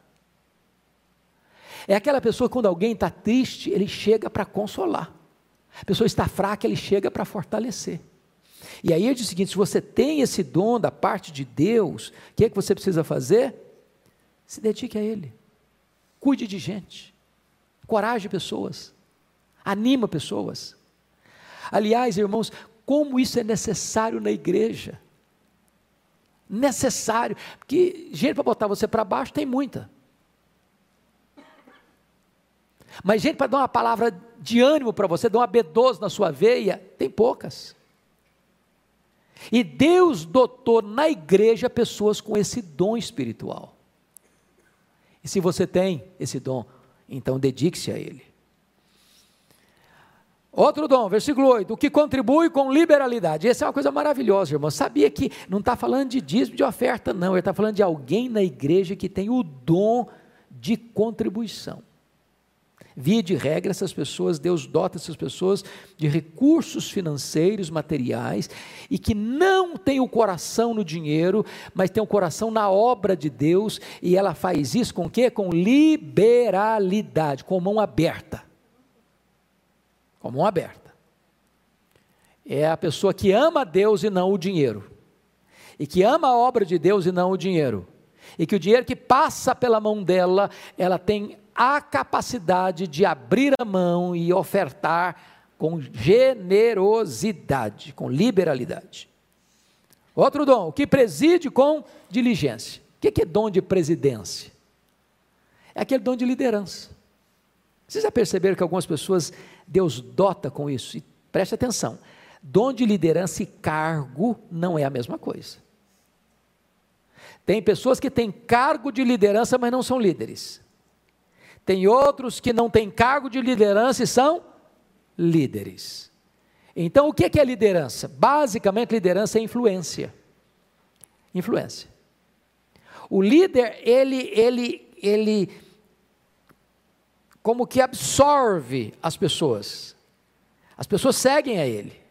É aquela pessoa que, quando alguém está triste, ele chega para consolar. A pessoa está fraca, ele chega para fortalecer. E aí ele diz o seguinte: se você tem esse dom da parte de Deus, o que é que você precisa fazer? Se dedique a Ele. Cuide de gente. Coragem pessoas. Anima pessoas. Aliás, irmãos, como isso é necessário na igreja. Necessário, porque gente para botar você para baixo tem muita. Mas gente para dar uma palavra de ânimo para você, dar uma B12 na sua veia, tem poucas. E Deus dotou na igreja pessoas com esse dom espiritual. E se você tem esse dom, então dedique-se a ele. Outro dom, versículo 8, o que contribui com liberalidade. Essa é uma coisa maravilhosa, irmão. Sabia que não está falando de dízimo de oferta, não. Ele está falando de alguém na igreja que tem o dom de contribuição. Via de regra, essas pessoas, Deus dota essas pessoas de recursos financeiros, materiais, e que não tem o coração no dinheiro, mas tem o coração na obra de Deus, e ela faz isso com o quê? Com liberalidade, com mão aberta com a mão aberta. É a pessoa que ama Deus e não o dinheiro. E que ama a obra de Deus e não o dinheiro. E que o dinheiro que passa pela mão dela, ela tem a capacidade de abrir a mão e ofertar com generosidade, com liberalidade. Outro dom, que preside com diligência. O que é dom de presidência? É aquele dom de liderança. Vocês já perceberam que algumas pessoas Deus dota com isso? E preste atenção: dom de liderança e cargo não é a mesma coisa. Tem pessoas que têm cargo de liderança, mas não são líderes. Tem outros que não têm cargo de liderança e são líderes. Então, o que é liderança? Basicamente, liderança é influência. Influência. O líder, ele, ele, ele como que absorve as pessoas. As pessoas seguem a ele.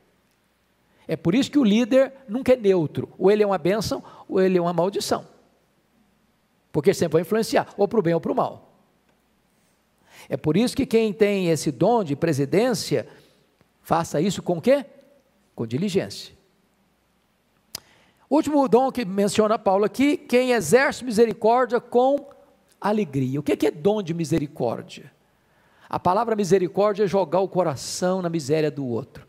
É por isso que o líder nunca é neutro. Ou ele é uma bênção, ou ele é uma maldição. Porque sempre vai influenciar, ou para o bem ou para o mal. É por isso que quem tem esse dom de presidência, faça isso com quê? Com diligência. Último dom que menciona Paulo aqui, quem exerce misericórdia com alegria. O que é dom de misericórdia? A palavra misericórdia é jogar o coração na miséria do outro.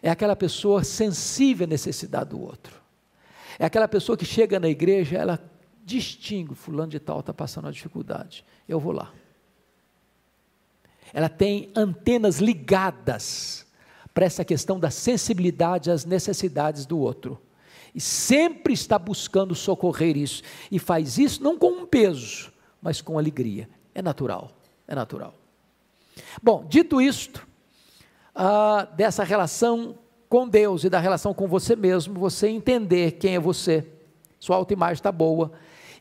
É aquela pessoa sensível à necessidade do outro. É aquela pessoa que chega na igreja, ela distingue, fulano de tal está passando uma dificuldade, eu vou lá. Ela tem antenas ligadas para essa questão da sensibilidade às necessidades do outro. E sempre está buscando socorrer isso. E faz isso não com um peso, mas com alegria. É natural, é natural. Bom, dito isto, ah, dessa relação com Deus e da relação com você mesmo, você entender quem é você, sua autoimagem está boa,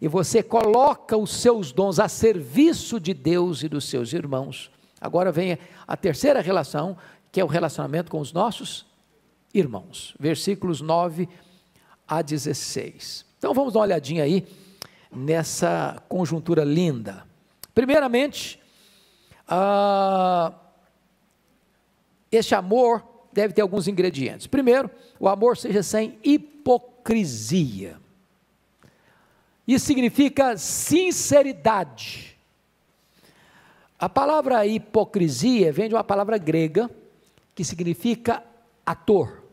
e você coloca os seus dons a serviço de Deus e dos seus irmãos. Agora vem a terceira relação, que é o relacionamento com os nossos irmãos. Versículos 9 a 16. Então vamos dar uma olhadinha aí nessa conjuntura linda. Primeiramente, ah, este amor deve ter alguns ingredientes. Primeiro, o amor seja sem hipocrisia. Isso significa sinceridade. A palavra hipocrisia vem de uma palavra grega que significa ator.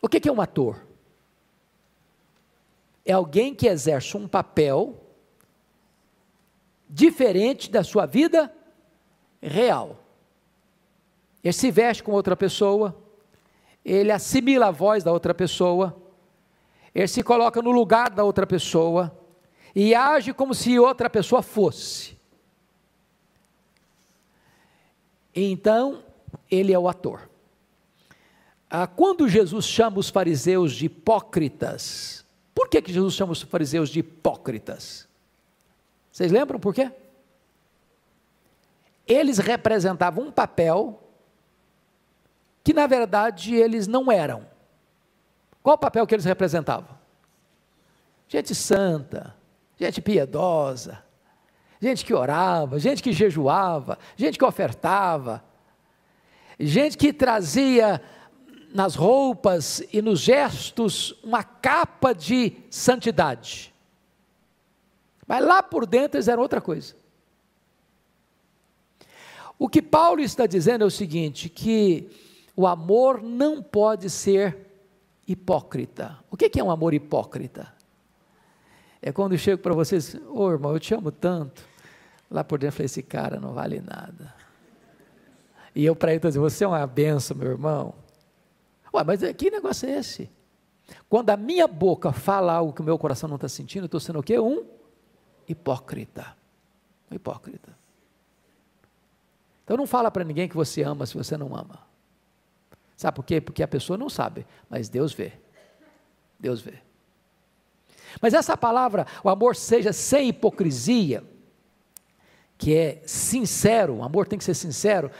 O que é um ator? É alguém que exerce um papel diferente da sua vida real. Ele se veste com outra pessoa, ele assimila a voz da outra pessoa, ele se coloca no lugar da outra pessoa e age como se outra pessoa fosse. Então, ele é o ator. Ah, quando Jesus chama os fariseus de hipócritas, por que, que Jesus chama os fariseus de hipócritas? Vocês lembram por quê? Eles representavam um papel que na verdade eles não eram. Qual o papel que eles representavam? Gente santa, gente piedosa, gente que orava, gente que jejuava, gente que ofertava, gente que trazia nas roupas e nos gestos uma capa de santidade. Mas lá por dentro eles eram outra coisa. O que Paulo está dizendo é o seguinte: que o amor não pode ser hipócrita. O que é um amor hipócrita? É quando eu chego para vocês, ô oh, irmão, eu te amo tanto. Lá por dentro eu falei, esse cara não vale nada. E eu para ele estou dizendo, você é uma benção, meu irmão. Ué, mas que negócio é esse? Quando a minha boca fala algo que o meu coração não está sentindo, eu estou sendo o quê? Um hipócrita. Um hipócrita. Então não fala para ninguém que você ama se você não ama. Sabe por quê? Porque a pessoa não sabe, mas Deus vê. Deus vê. Mas essa palavra, o amor seja sem hipocrisia, que é sincero, o amor tem que ser sincero,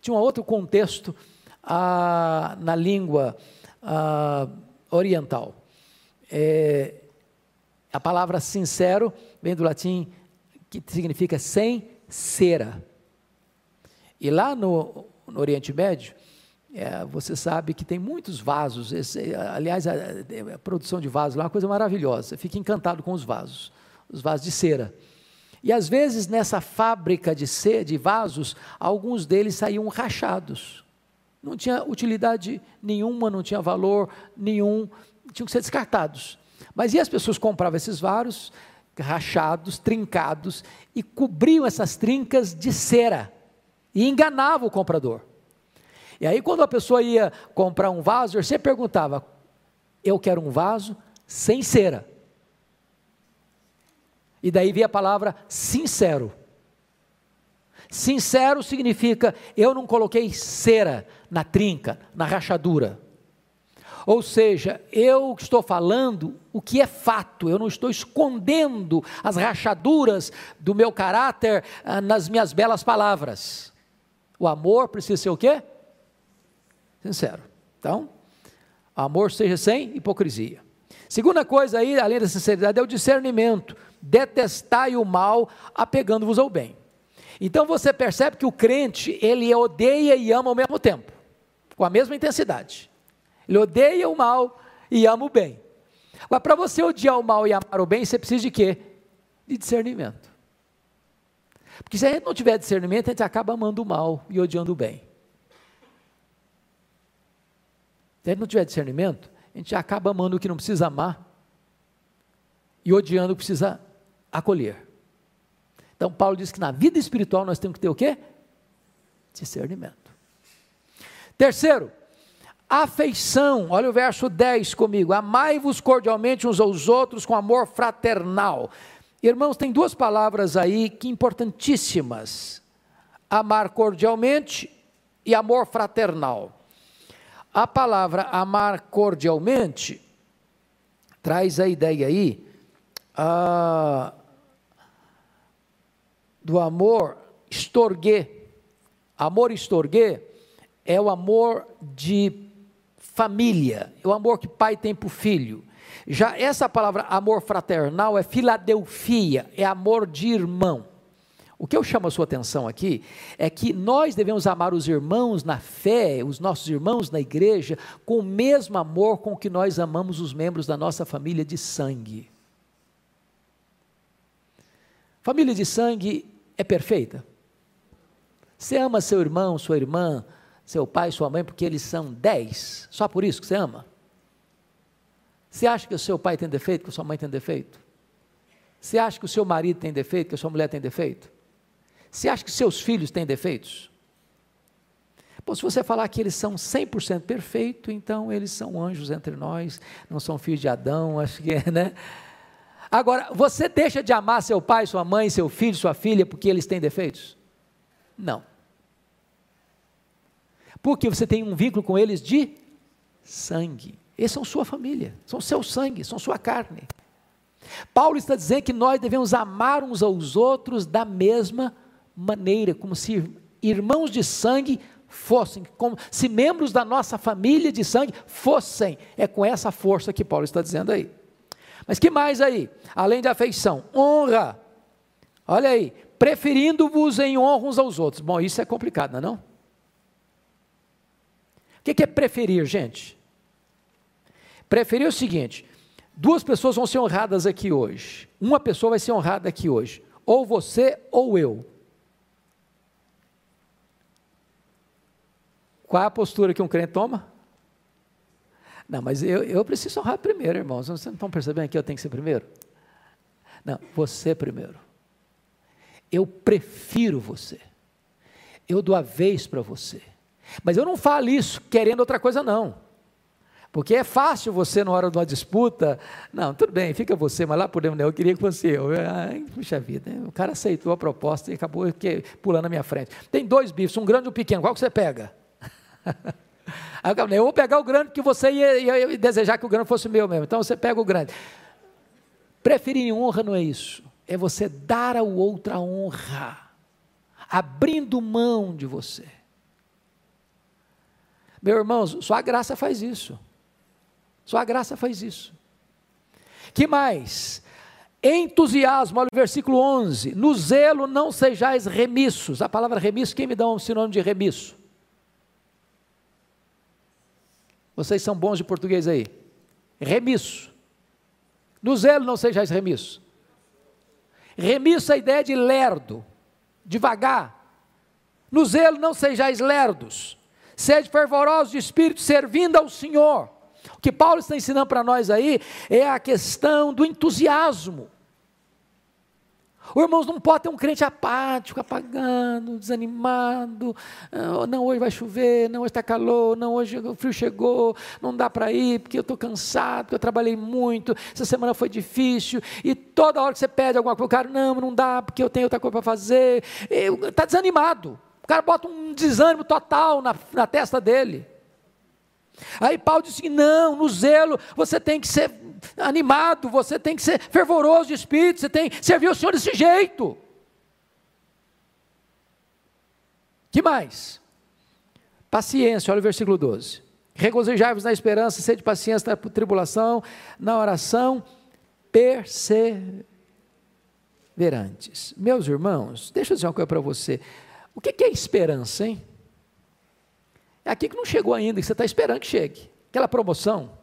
tinha um outro contexto ah, na língua ah, oriental. É, a palavra sincero vem do latim que significa sem cera. E lá no, no Oriente Médio, é, você sabe que tem muitos vasos. Esse, aliás, a, a, produção de vasos lá é uma coisa maravilhosa. Fica encantado com os vasos, os vasos de cera. E às vezes nessa fábrica de, cera, de vasos, alguns deles saíam rachados. Não tinha utilidade nenhuma, não tinha valor nenhum, tinham que ser descartados. Mas e as pessoas compravam esses vasos rachados, trincados, e cobriam essas trincas de cera, e enganavam o comprador. E aí, quando a pessoa ia comprar um vaso, você perguntava: Eu quero um vaso sem cera. E daí vem a palavra sincero. Sincero significa eu não coloquei cera na trinca, na rachadura. Ou seja, eu estou falando o que é fato, eu não estou escondendo as rachaduras do meu caráter ah, nas minhas belas palavras. O amor precisa ser o quê? sincero. Então, amor seja sem hipocrisia. Segunda coisa aí, além da sinceridade, é o discernimento. Detestai o mal, apegando-vos ao bem. Então você percebe que o crente, ele odeia e ama ao mesmo tempo, com a mesma intensidade. Ele odeia o mal e ama o bem. Agora, para você odiar o mal e amar o bem, você precisa de quê? De discernimento. Porque se a gente não tiver discernimento, a gente acaba amando o mal e odiando o bem. Se a gente não tiver discernimento, a gente acaba amando o que não precisa amar e odiando o que precisa acolher. Então, Paulo diz que na vida espiritual nós temos que ter o quê? Discernimento. Terceiro, afeição. Olha o verso 10 comigo. Amai-vos cordialmente uns aos outros com amor fraternal. Irmãos, tem duas palavras aí que importantíssimas: amar cordialmente e amor fraternal. A palavra amar cordialmente traz a ideia aí ah, do amor estorguê. Amor estorguê é o amor de família, é o amor que pai tem para o filho. Já essa palavra amor fraternal é filadelfia, é amor de irmão. O que eu chamo a sua atenção aqui é que nós devemos amar os irmãos na fé, os nossos irmãos na igreja, com o mesmo amor com que nós amamos os membros da nossa família de sangue. Família de sangue é perfeita? Você ama seu irmão, sua irmã, seu pai, sua mãe, porque eles são dez? Só por isso que você ama? Você acha que o seu pai tem defeito, que a sua mãe tem defeito? Você acha que o seu marido tem defeito, que a sua mulher tem defeito? Você acha que seus filhos têm defeitos? Bom, se você falar que eles são 100% perfeitos, então eles são anjos entre nós, não são filhos de Adão, [LAUGHS] acho que é, né? Agora, você deixa de amar seu pai, sua mãe, seu filho, sua filha, porque eles têm defeitos? Não. Porque você tem um vínculo com eles de sangue. Eles são sua família, são seu sangue, são sua carne. Paulo está dizendo que nós devemos amar uns aos outros da mesma maneira, como se irmãos de sangue fossem, como se membros da nossa família de sangue fossem. É com essa força que Paulo está dizendo aí. Mas que mais aí? Além de afeição, honra. Olha aí, preferindo-vos em honra uns aos outros. Bom, isso é complicado, não é? Não? O que é preferir, gente? Preferir é o seguinte: duas pessoas vão ser honradas aqui hoje. Uma pessoa vai ser honrada aqui hoje. Ou você ou eu. Qual é a postura que um crente toma? Não, mas eu, eu preciso honrar primeiro, irmãos. Vocês não estão percebendo que eu tenho que ser primeiro? Não, você primeiro. Eu prefiro você. Eu dou a vez para você. Mas eu não falo isso querendo outra coisa, não. Porque é fácil você, na hora de uma disputa, não, tudo bem, fica você, mas lá por dentro, eu queria que fosse eu. Ai, puxa vida, o cara aceitou a proposta e acabou pulando na minha frente. Tem dois bifes, um grande e um pequeno, qual que você pega? [LAUGHS] eu vou pegar o grande porque você ia, ia, ia, desejar que o grande fosse meu mesmo, então você pega o grande. Preferir honra não é isso, é você dar ao outro a honra, abrindo mão de você. Meu irmão, sua graça faz isso. Sua graça faz isso. Que mais? Entusiasmo, olha o versículo 11. No zelo não sejais remissos. A palavra remisso, quem me dá um sinônimo de remisso? Vocês são bons de português aí. Remisso. No zelo não sejais remisso. Remisso é a ideia de lerdo, devagar. No zelo não sejais lerdos. Sede fervorosos de espírito, servindo ao Senhor. Que Paulo está ensinando para nós aí é a questão do entusiasmo. O irmãos não pode ter um crente apático, apagando, desanimado. Ah, não, hoje vai chover, não, hoje está calor, não, hoje o frio chegou, não dá para ir porque eu estou cansado, porque eu trabalhei muito, essa semana foi difícil. E toda hora que você pede alguma coisa, o cara, não, não dá porque eu tenho outra coisa para fazer. Está desanimado. O cara bota um desânimo total na, na testa dele. Aí Paulo disse: que não, no zelo você tem que ser animado, você tem que ser fervoroso de espírito, você tem que servir o Senhor desse jeito. Que mais? Paciência, olha o versículo 12. Regozijai-vos na esperança, sede paciência na tribulação, na oração, perseverantes. Meus irmãos, deixa eu dizer uma coisa para você. O que é esperança, hein? É aqui que não chegou ainda, que você está esperando que chegue. Aquela promoção,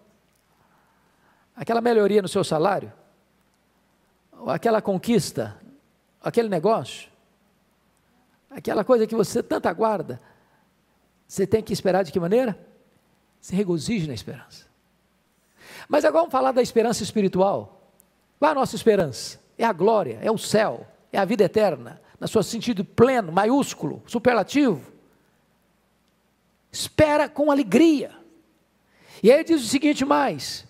aquela melhoria no seu salário, aquela conquista, aquele negócio, aquela coisa que você tanto aguarda. Você tem que esperar de que maneira? Se regozije na esperança. Mas agora vamos falar da esperança espiritual. Qual é a nossa esperança? É a glória, é o céu, é a vida eterna, no seu sentido pleno, maiúsculo, superlativo. Espera com alegria. E aí ele diz o seguinte mais: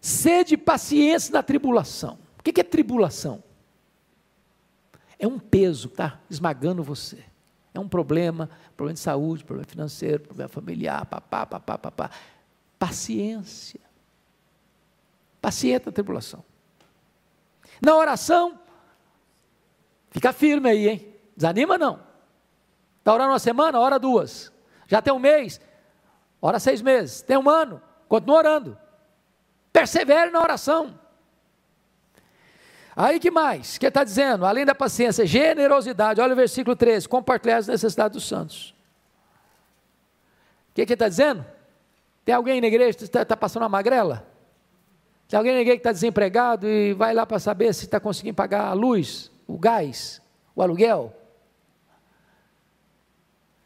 sede paciência na tribulação. O que é tribulação? É um peso que está esmagando você. É um problema, problema de saúde, problema financeiro, problema familiar, papá, papá, papá. Paciência. Paciência na tribulação. Na oração, fica firme aí, hein? Desanima não. Está orando uma semana, ora duas. Já tem um mês, ora seis meses. Tem um ano, continua orando. Persevere na oração. Aí que mais? que está dizendo? Além da paciência, generosidade. Olha o versículo 13: compartilhar as necessidades dos santos. O que, está dizendo? Tem alguém na igreja que está, está passando uma magrela? Tem alguém na igreja que está desempregado e vai lá para saber se está conseguindo pagar a luz, o gás, o aluguel?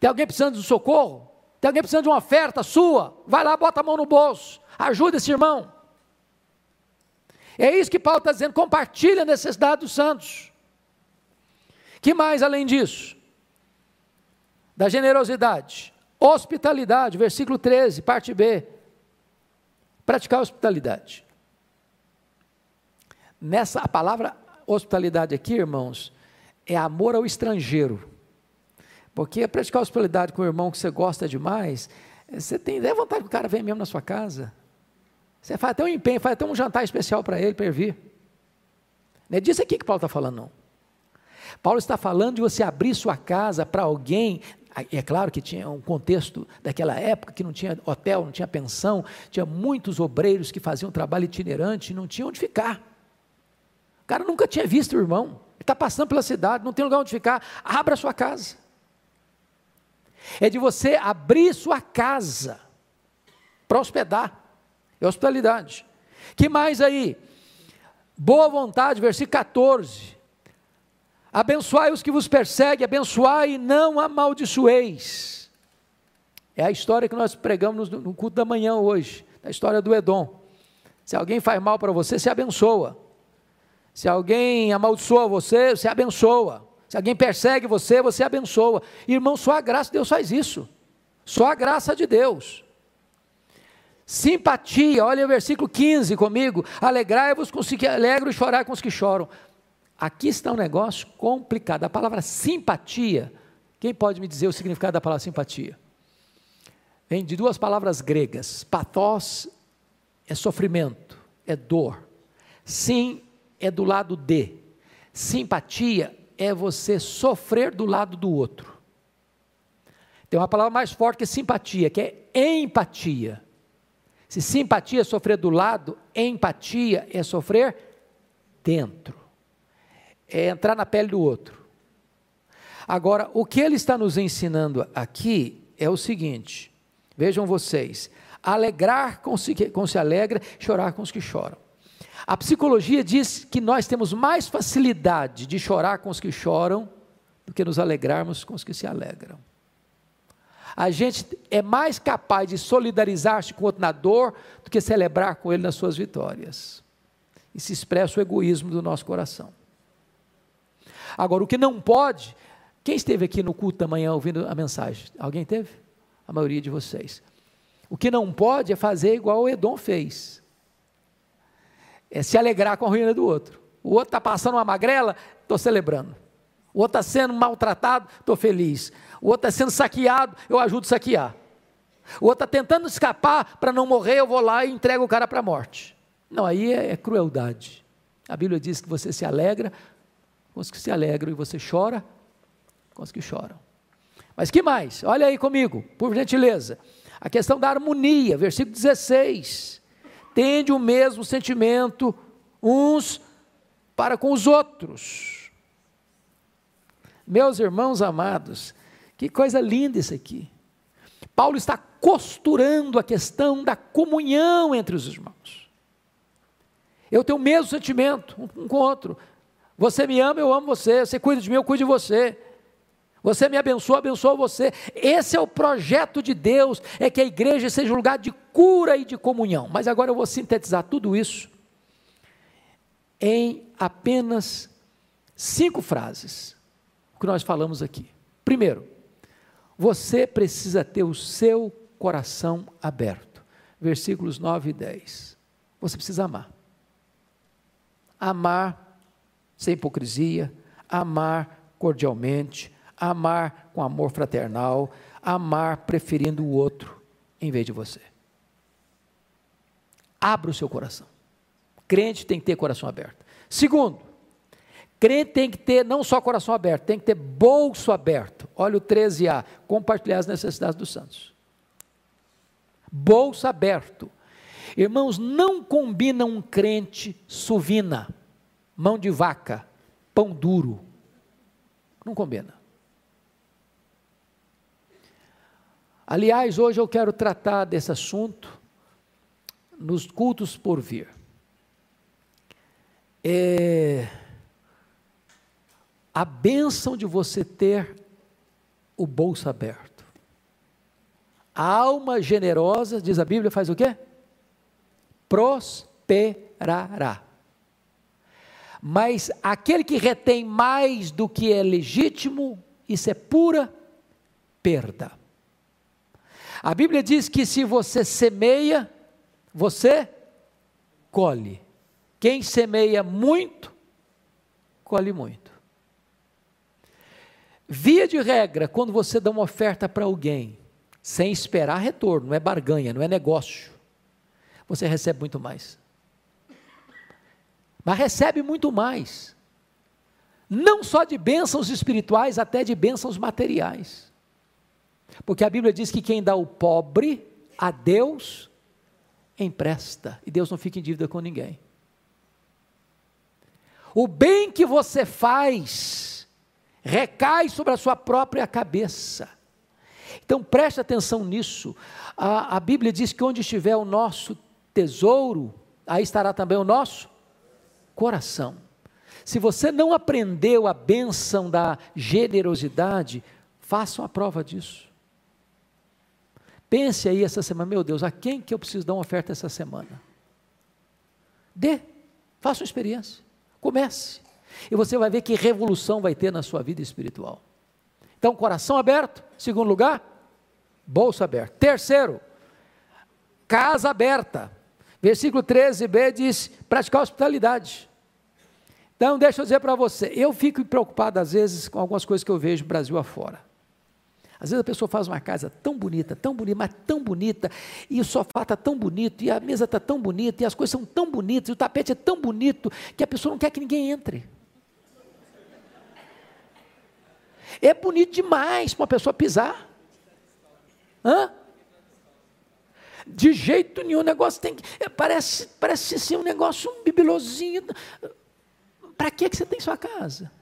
Tem alguém precisando de socorro? Tem alguém precisando de uma oferta sua? Vai lá, bota a mão no bolso, ajuda esse irmão. É isso que Paulo está dizendo, compartilha a necessidade dos santos. Que mais além disso? Da generosidade, hospitalidade, versículo 13, parte B. Praticar hospitalidade. Nessa a palavra hospitalidade aqui, irmãos, é amor ao estrangeiro. Porque praticar hospitalidade com o irmão que você gosta demais, você tem é vontade que o cara venha mesmo na sua casa. Você faz até um empenho, faz até um jantar especial para ele, para ele vir. Não é disso aqui que Paulo está falando, não. Paulo está falando de você abrir sua casa para alguém. É claro que tinha um contexto daquela época que não tinha hotel, não tinha pensão, tinha muitos obreiros que faziam trabalho itinerante e não tinham onde ficar. O cara nunca tinha visto o irmão, ele está passando pela cidade, não tem lugar onde ficar. Abra sua casa. É de você abrir sua casa para hospedar é hospitalidade. Que mais aí? Boa vontade, versículo 14. Abençoai os que vos perseguem, abençoai e não amaldiçoeis. É a história que nós pregamos no culto da manhã hoje, a história do Edom. Se alguém faz mal para você, se abençoa. Se alguém amaldiçoa você, você abençoa. Se alguém persegue você, você abençoa. Irmão, só a graça de Deus faz isso. Só a graça de Deus. Simpatia, olha o versículo 15 comigo. Alegrai-vos com os que alegram e chorai com os que choram. Aqui está um negócio complicado. A palavra simpatia, quem pode me dizer o significado da palavra simpatia? Vem de duas palavras gregas. Pathos é sofrimento, é dor. Sim é do lado de. Simpatia é você sofrer do lado do outro. Tem uma palavra mais forte que simpatia, que é empatia. Se simpatia é sofrer do lado, empatia é sofrer dentro. É entrar na pele do outro. Agora, o que ele está nos ensinando aqui é o seguinte: vejam vocês, alegrar com os com se alegra, chorar com os que choram. A psicologia diz que nós temos mais facilidade de chorar com os que choram do que nos alegrarmos com os que se alegram a gente é mais capaz de solidarizar-se com o outro na dor do que celebrar com ele nas suas vitórias. E se expressa o egoísmo do nosso coração. Agora, o que não pode, quem esteve aqui no culto da manhã ouvindo a mensagem? Alguém teve? A maioria de vocês. O que não pode é fazer igual o Edom fez. É se alegrar com a ruína do outro. O outro está passando uma magrela, estou celebrando. O outro está sendo maltratado, estou feliz o outro está sendo saqueado, eu ajudo a saquear. O outro está tentando escapar para não morrer, eu vou lá e entrego o cara para a morte. Não, aí é, é crueldade. A Bíblia diz que você se alegra com os que se alegram e você chora com os que choram. Mas que mais? Olha aí comigo, por gentileza. A questão da harmonia, versículo 16. Tende o mesmo sentimento uns para com os outros. Meus irmãos amados, que coisa linda isso aqui. Paulo está costurando a questão da comunhão entre os irmãos. Eu tenho o mesmo sentimento um com o outro. Você me ama, eu amo você. Você cuida de mim, eu cuido de você. Você me abençoa, abençoa você. Esse é o projeto de Deus, é que a igreja seja um lugar de cura e de comunhão. Mas agora eu vou sintetizar tudo isso em apenas cinco frases, o que nós falamos aqui. Primeiro, você precisa ter o seu coração aberto. Versículos 9 e 10. Você precisa amar. Amar sem hipocrisia, amar cordialmente, amar com amor fraternal, amar preferindo o outro em vez de você. Abra o seu coração. Crente tem que ter coração aberto. Segundo, crente tem que ter não só coração aberto, tem que ter bolso aberto. Olha o 13a, compartilhar as necessidades dos santos. Bolso aberto. Irmãos, não combina um crente suvina, mão de vaca, pão duro. Não combina. Aliás, hoje eu quero tratar desse assunto nos cultos por vir. É a bênção de você ter o bolso aberto. A alma generosa, diz a Bíblia, faz o quê? Prosperará. Mas aquele que retém mais do que é legítimo, isso é pura perda. A Bíblia diz que se você semeia, você colhe. Quem semeia muito, colhe muito. Via de regra, quando você dá uma oferta para alguém, sem esperar retorno, não é barganha, não é negócio, você recebe muito mais. Mas recebe muito mais. Não só de bênçãos espirituais, até de bênçãos materiais. Porque a Bíblia diz que quem dá o pobre a Deus empresta, e Deus não fica em dívida com ninguém. O bem que você faz recai sobre a sua própria cabeça. Então preste atenção nisso. A, a Bíblia diz que onde estiver o nosso tesouro, aí estará também o nosso coração. Se você não aprendeu a bênção da generosidade, faça uma prova disso. Pense aí essa semana, meu Deus, a quem que eu preciso dar uma oferta essa semana? Dê, faça uma experiência, comece. E você vai ver que revolução vai ter na sua vida espiritual. Então, coração aberto, segundo lugar, bolsa aberta. Terceiro, casa aberta. Versículo 13b diz: praticar hospitalidade. Então, deixa eu dizer para você, eu fico preocupado às vezes com algumas coisas que eu vejo Brasil afora. Às vezes a pessoa faz uma casa tão bonita, tão bonita, mas tão bonita, e o sofá está tão bonito, e a mesa está tão bonita, e as coisas são tão bonitas, e o tapete é tão bonito, que a pessoa não quer que ninguém entre. É bonito demais para uma pessoa pisar. Hã? De jeito nenhum, o negócio tem que. É, parece, parece ser um negócio um bibelozinho. Para que, que você tem sua casa?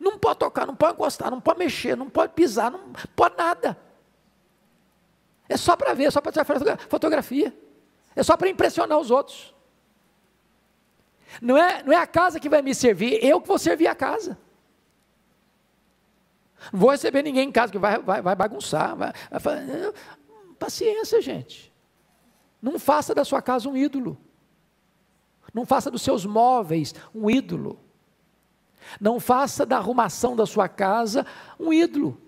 Não pode tocar, não pode encostar, não pode mexer, não pode pisar, não pode nada. É só para ver, é só para tirar fotografia. É só para impressionar os outros. Não é, não é a casa que vai me servir, eu que vou servir a casa. Não vou receber ninguém em casa que vai, vai, vai bagunçar. Vai, vai, paciência, gente. Não faça da sua casa um ídolo. Não faça dos seus móveis um ídolo. Não faça da arrumação da sua casa um ídolo.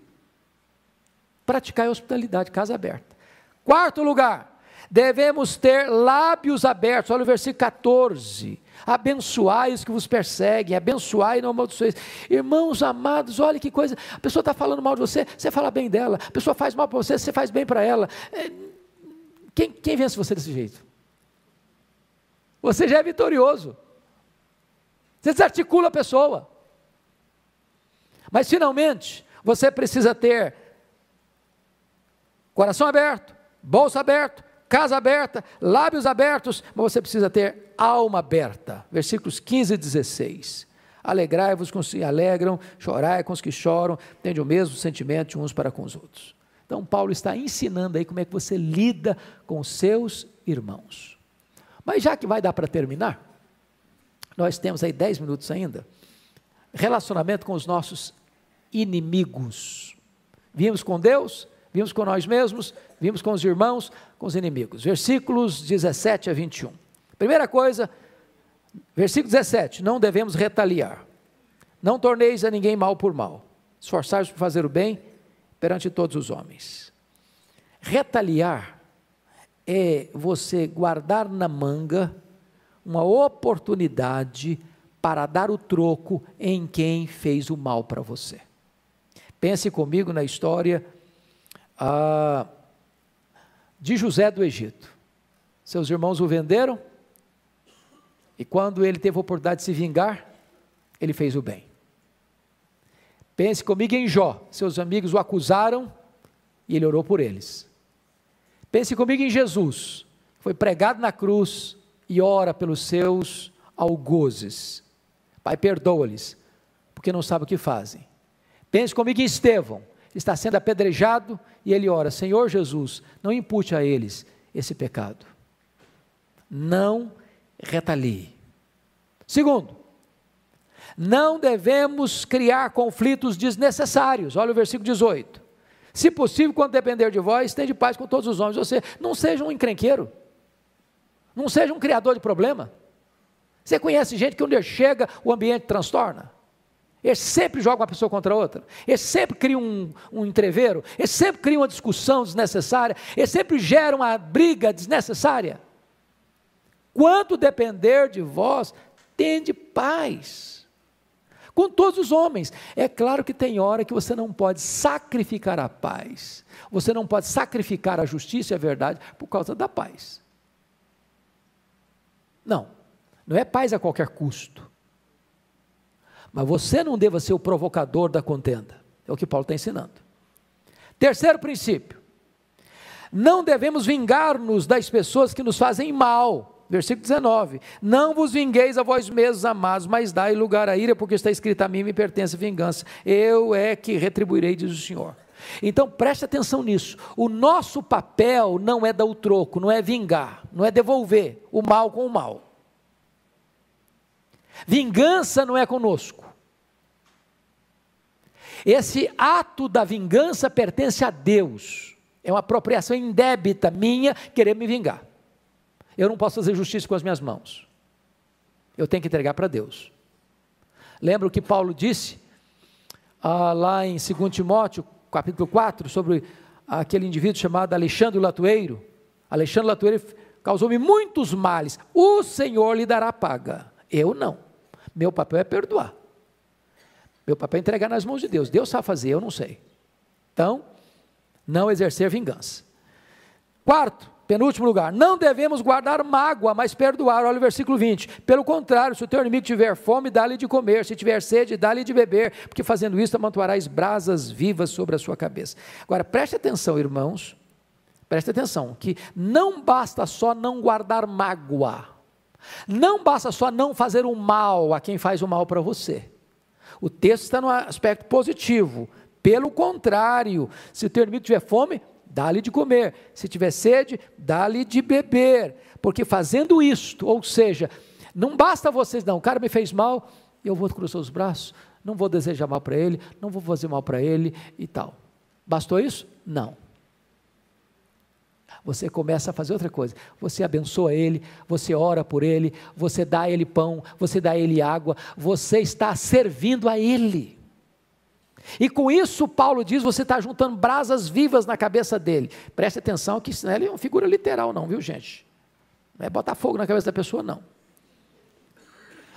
Praticar a hospitalidade, casa aberta. Quarto lugar, devemos ter lábios abertos. Olha o versículo 14. Abençoai os que vos perseguem, abençoai e não amaldiçoeis. Irmãos amados, olha que coisa. A pessoa está falando mal de você, você fala bem dela. A pessoa faz mal para você, você faz bem para ela. É, quem, quem vence você desse jeito? Você já é vitorioso. Você desarticula a pessoa. Mas finalmente, você precisa ter coração aberto, bolsa aberto, casa aberta, lábios abertos, mas você precisa ter alma aberta. Versículos 15 e 16. Alegrai-vos com os que alegram, chorai com os que choram, tende o mesmo sentimento uns para com os outros. Então, Paulo está ensinando aí como é que você lida com seus irmãos. Mas já que vai dar para terminar, nós temos aí 10 minutos ainda. Relacionamento com os nossos inimigos. Vimos com Deus, vimos com nós mesmos, vimos com os irmãos, com os inimigos. Versículos 17 a 21. Primeira coisa, versículo 17: não devemos retaliar. Não torneis a ninguém mal por mal. Esforçar-vos por fazer o bem perante todos os homens. Retaliar é você guardar na manga uma oportunidade para dar o troco em quem fez o mal para você. Pense comigo na história ah, de José do Egito. Seus irmãos o venderam, e quando ele teve a oportunidade de se vingar, ele fez o bem. Pense comigo em Jó. Seus amigos o acusaram e ele orou por eles. Pense comigo em Jesus. Foi pregado na cruz e ora pelos seus algozes. Pai, perdoa-lhes, porque não sabe o que fazem. Pense comigo em Estevão. Está sendo apedrejado e ele ora: Senhor Jesus, não impute a eles esse pecado. Não retalie. Segundo, não devemos criar conflitos desnecessários. Olha o versículo 18. Se possível, quando depender de vós, de paz com todos os homens. Você não seja um encrenqueiro. Não seja um criador de problema. Você conhece gente que onde chega o ambiente transtorna? Ele sempre joga uma pessoa contra outra. Ele sempre cria um, um entreveiro. Ele sempre cria uma discussão desnecessária. Ele sempre gera uma briga desnecessária. Quanto depender de vós, tende paz. Com todos os homens. É claro que tem hora que você não pode sacrificar a paz. Você não pode sacrificar a justiça e a verdade por causa da paz. Não. Não é paz a qualquer custo. Mas você não deva ser o provocador da contenda. É o que Paulo está ensinando. Terceiro princípio. Não devemos vingar-nos das pessoas que nos fazem mal Versículo 19: Não vos vingueis a vós mesmos, amados, mas dai lugar à ira, porque está escrito a mim me pertence a vingança. Eu é que retribuirei, diz o Senhor. Então preste atenção nisso. O nosso papel não é dar o troco, não é vingar, não é devolver o mal com o mal. Vingança não é conosco. Esse ato da vingança pertence a Deus. É uma apropriação indébita minha querer me vingar. Eu não posso fazer justiça com as minhas mãos. Eu tenho que entregar para Deus. Lembra o que Paulo disse ah, lá em 2 Timóteo, capítulo 4, sobre aquele indivíduo chamado Alexandre Latueiro? Alexandre Latueiro causou-me muitos males. O Senhor lhe dará paga. Eu não. Meu papel é perdoar. Meu papel é entregar nas mãos de Deus. Deus sabe fazer, eu não sei. Então, não exercer vingança. Quarto, Penúltimo lugar, não devemos guardar mágoa, mas perdoar. Olha o versículo 20. Pelo contrário, se o teu inimigo tiver fome, dá-lhe de comer, se tiver sede, dá-lhe de beber, porque fazendo isso amontoarás brasas vivas sobre a sua cabeça. Agora, preste atenção, irmãos, preste atenção, que não basta só não guardar mágoa, não basta só não fazer o mal a quem faz o mal para você. O texto está no aspecto positivo. Pelo contrário, se o teu inimigo tiver fome, dá-lhe de comer. Se tiver sede, dá-lhe de beber. Porque fazendo isto, ou seja, não basta vocês, não, o cara me fez mal, eu vou cruzar os braços, não vou desejar mal para ele, não vou fazer mal para ele e tal. Bastou isso? Não. Você começa a fazer outra coisa. Você abençoa ele, você ora por ele, você dá a ele pão, você dá a ele água, você está servindo a ele. E com isso, Paulo diz: você está juntando brasas vivas na cabeça dele. Preste atenção que isso não é uma figura literal, não, viu, gente? Não é botar fogo na cabeça da pessoa, não.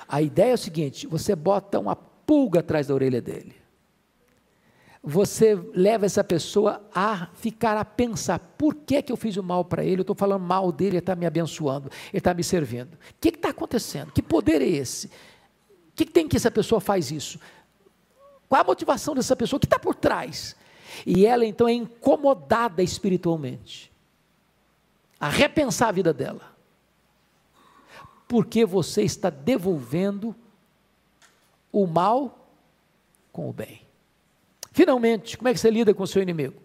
A ideia é o seguinte: você bota uma pulga atrás da orelha dele. Você leva essa pessoa a ficar a pensar: por que, que eu fiz o mal para ele? Eu estou falando mal dele, ele está me abençoando, ele está me servindo. O que está acontecendo? Que poder é esse? O que, que tem que essa pessoa faz isso? Qual a motivação dessa pessoa? O que está por trás? E ela então é incomodada espiritualmente a repensar a vida dela. Porque você está devolvendo o mal com o bem. Finalmente, como é que você lida com o seu inimigo?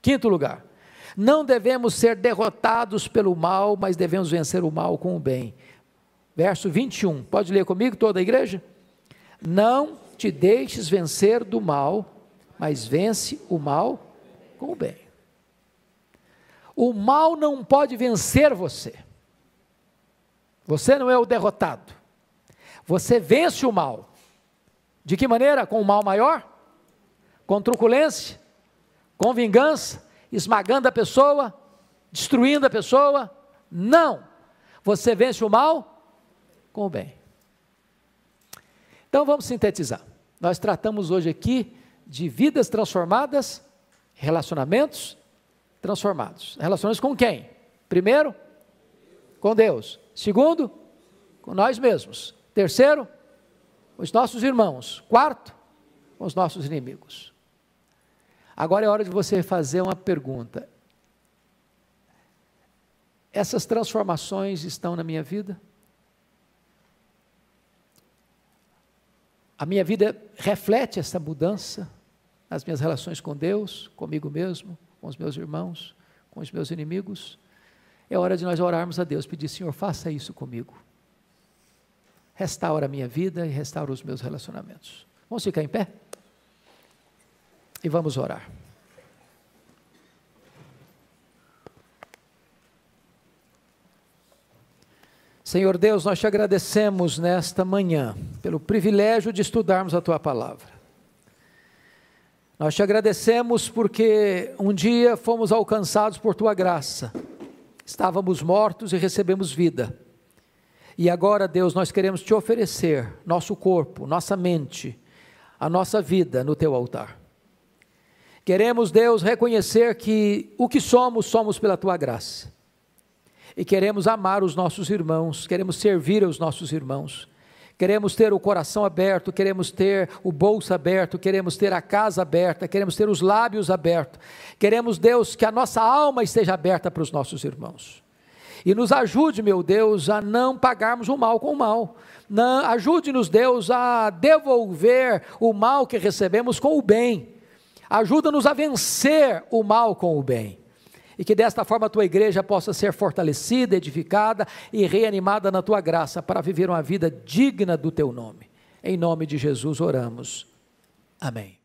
Quinto lugar, não devemos ser derrotados pelo mal, mas devemos vencer o mal com o bem. Verso 21, pode ler comigo toda a igreja? Não te deixes vencer do mal, mas vence o mal com o bem. O mal não pode vencer você. Você não é o derrotado. Você vence o mal. De que maneira? Com o mal maior? Com truculência? Com vingança? Esmagando a pessoa? Destruindo a pessoa? Não. Você vence o mal com o bem. Então vamos sintetizar. Nós tratamos hoje aqui de vidas transformadas, relacionamentos transformados. Relações com quem? Primeiro, com Deus. Segundo, com nós mesmos. Terceiro, com os nossos irmãos. Quarto, com os nossos inimigos. Agora é hora de você fazer uma pergunta. Essas transformações estão na minha vida? A minha vida reflete essa mudança nas minhas relações com Deus, comigo mesmo, com os meus irmãos, com os meus inimigos? É hora de nós orarmos a Deus, pedir, Senhor, faça isso comigo. Restaura a minha vida e restaura os meus relacionamentos. Vamos ficar em pé? E vamos orar. Senhor Deus, nós te agradecemos nesta manhã pelo privilégio de estudarmos a tua palavra. Nós te agradecemos porque um dia fomos alcançados por tua graça Estávamos mortos e recebemos vida. E agora, Deus, nós queremos te oferecer nosso corpo, nossa mente, a nossa vida no teu altar. Queremos, Deus, reconhecer que o que somos, somos pela tua graça. E queremos amar os nossos irmãos, queremos servir aos nossos irmãos. Queremos ter o coração aberto, queremos ter o bolso aberto, queremos ter a casa aberta, queremos ter os lábios abertos. Queremos, Deus, que a nossa alma esteja aberta para os nossos irmãos. E nos ajude, meu Deus, a não pagarmos o mal com o mal. Ajude-nos, Deus, a devolver o mal que recebemos com o bem. Ajuda-nos a vencer o mal com o bem e que desta forma a tua igreja possa ser fortalecida, edificada e reanimada na tua graça para viver uma vida digna do teu nome. Em nome de Jesus oramos. Amém.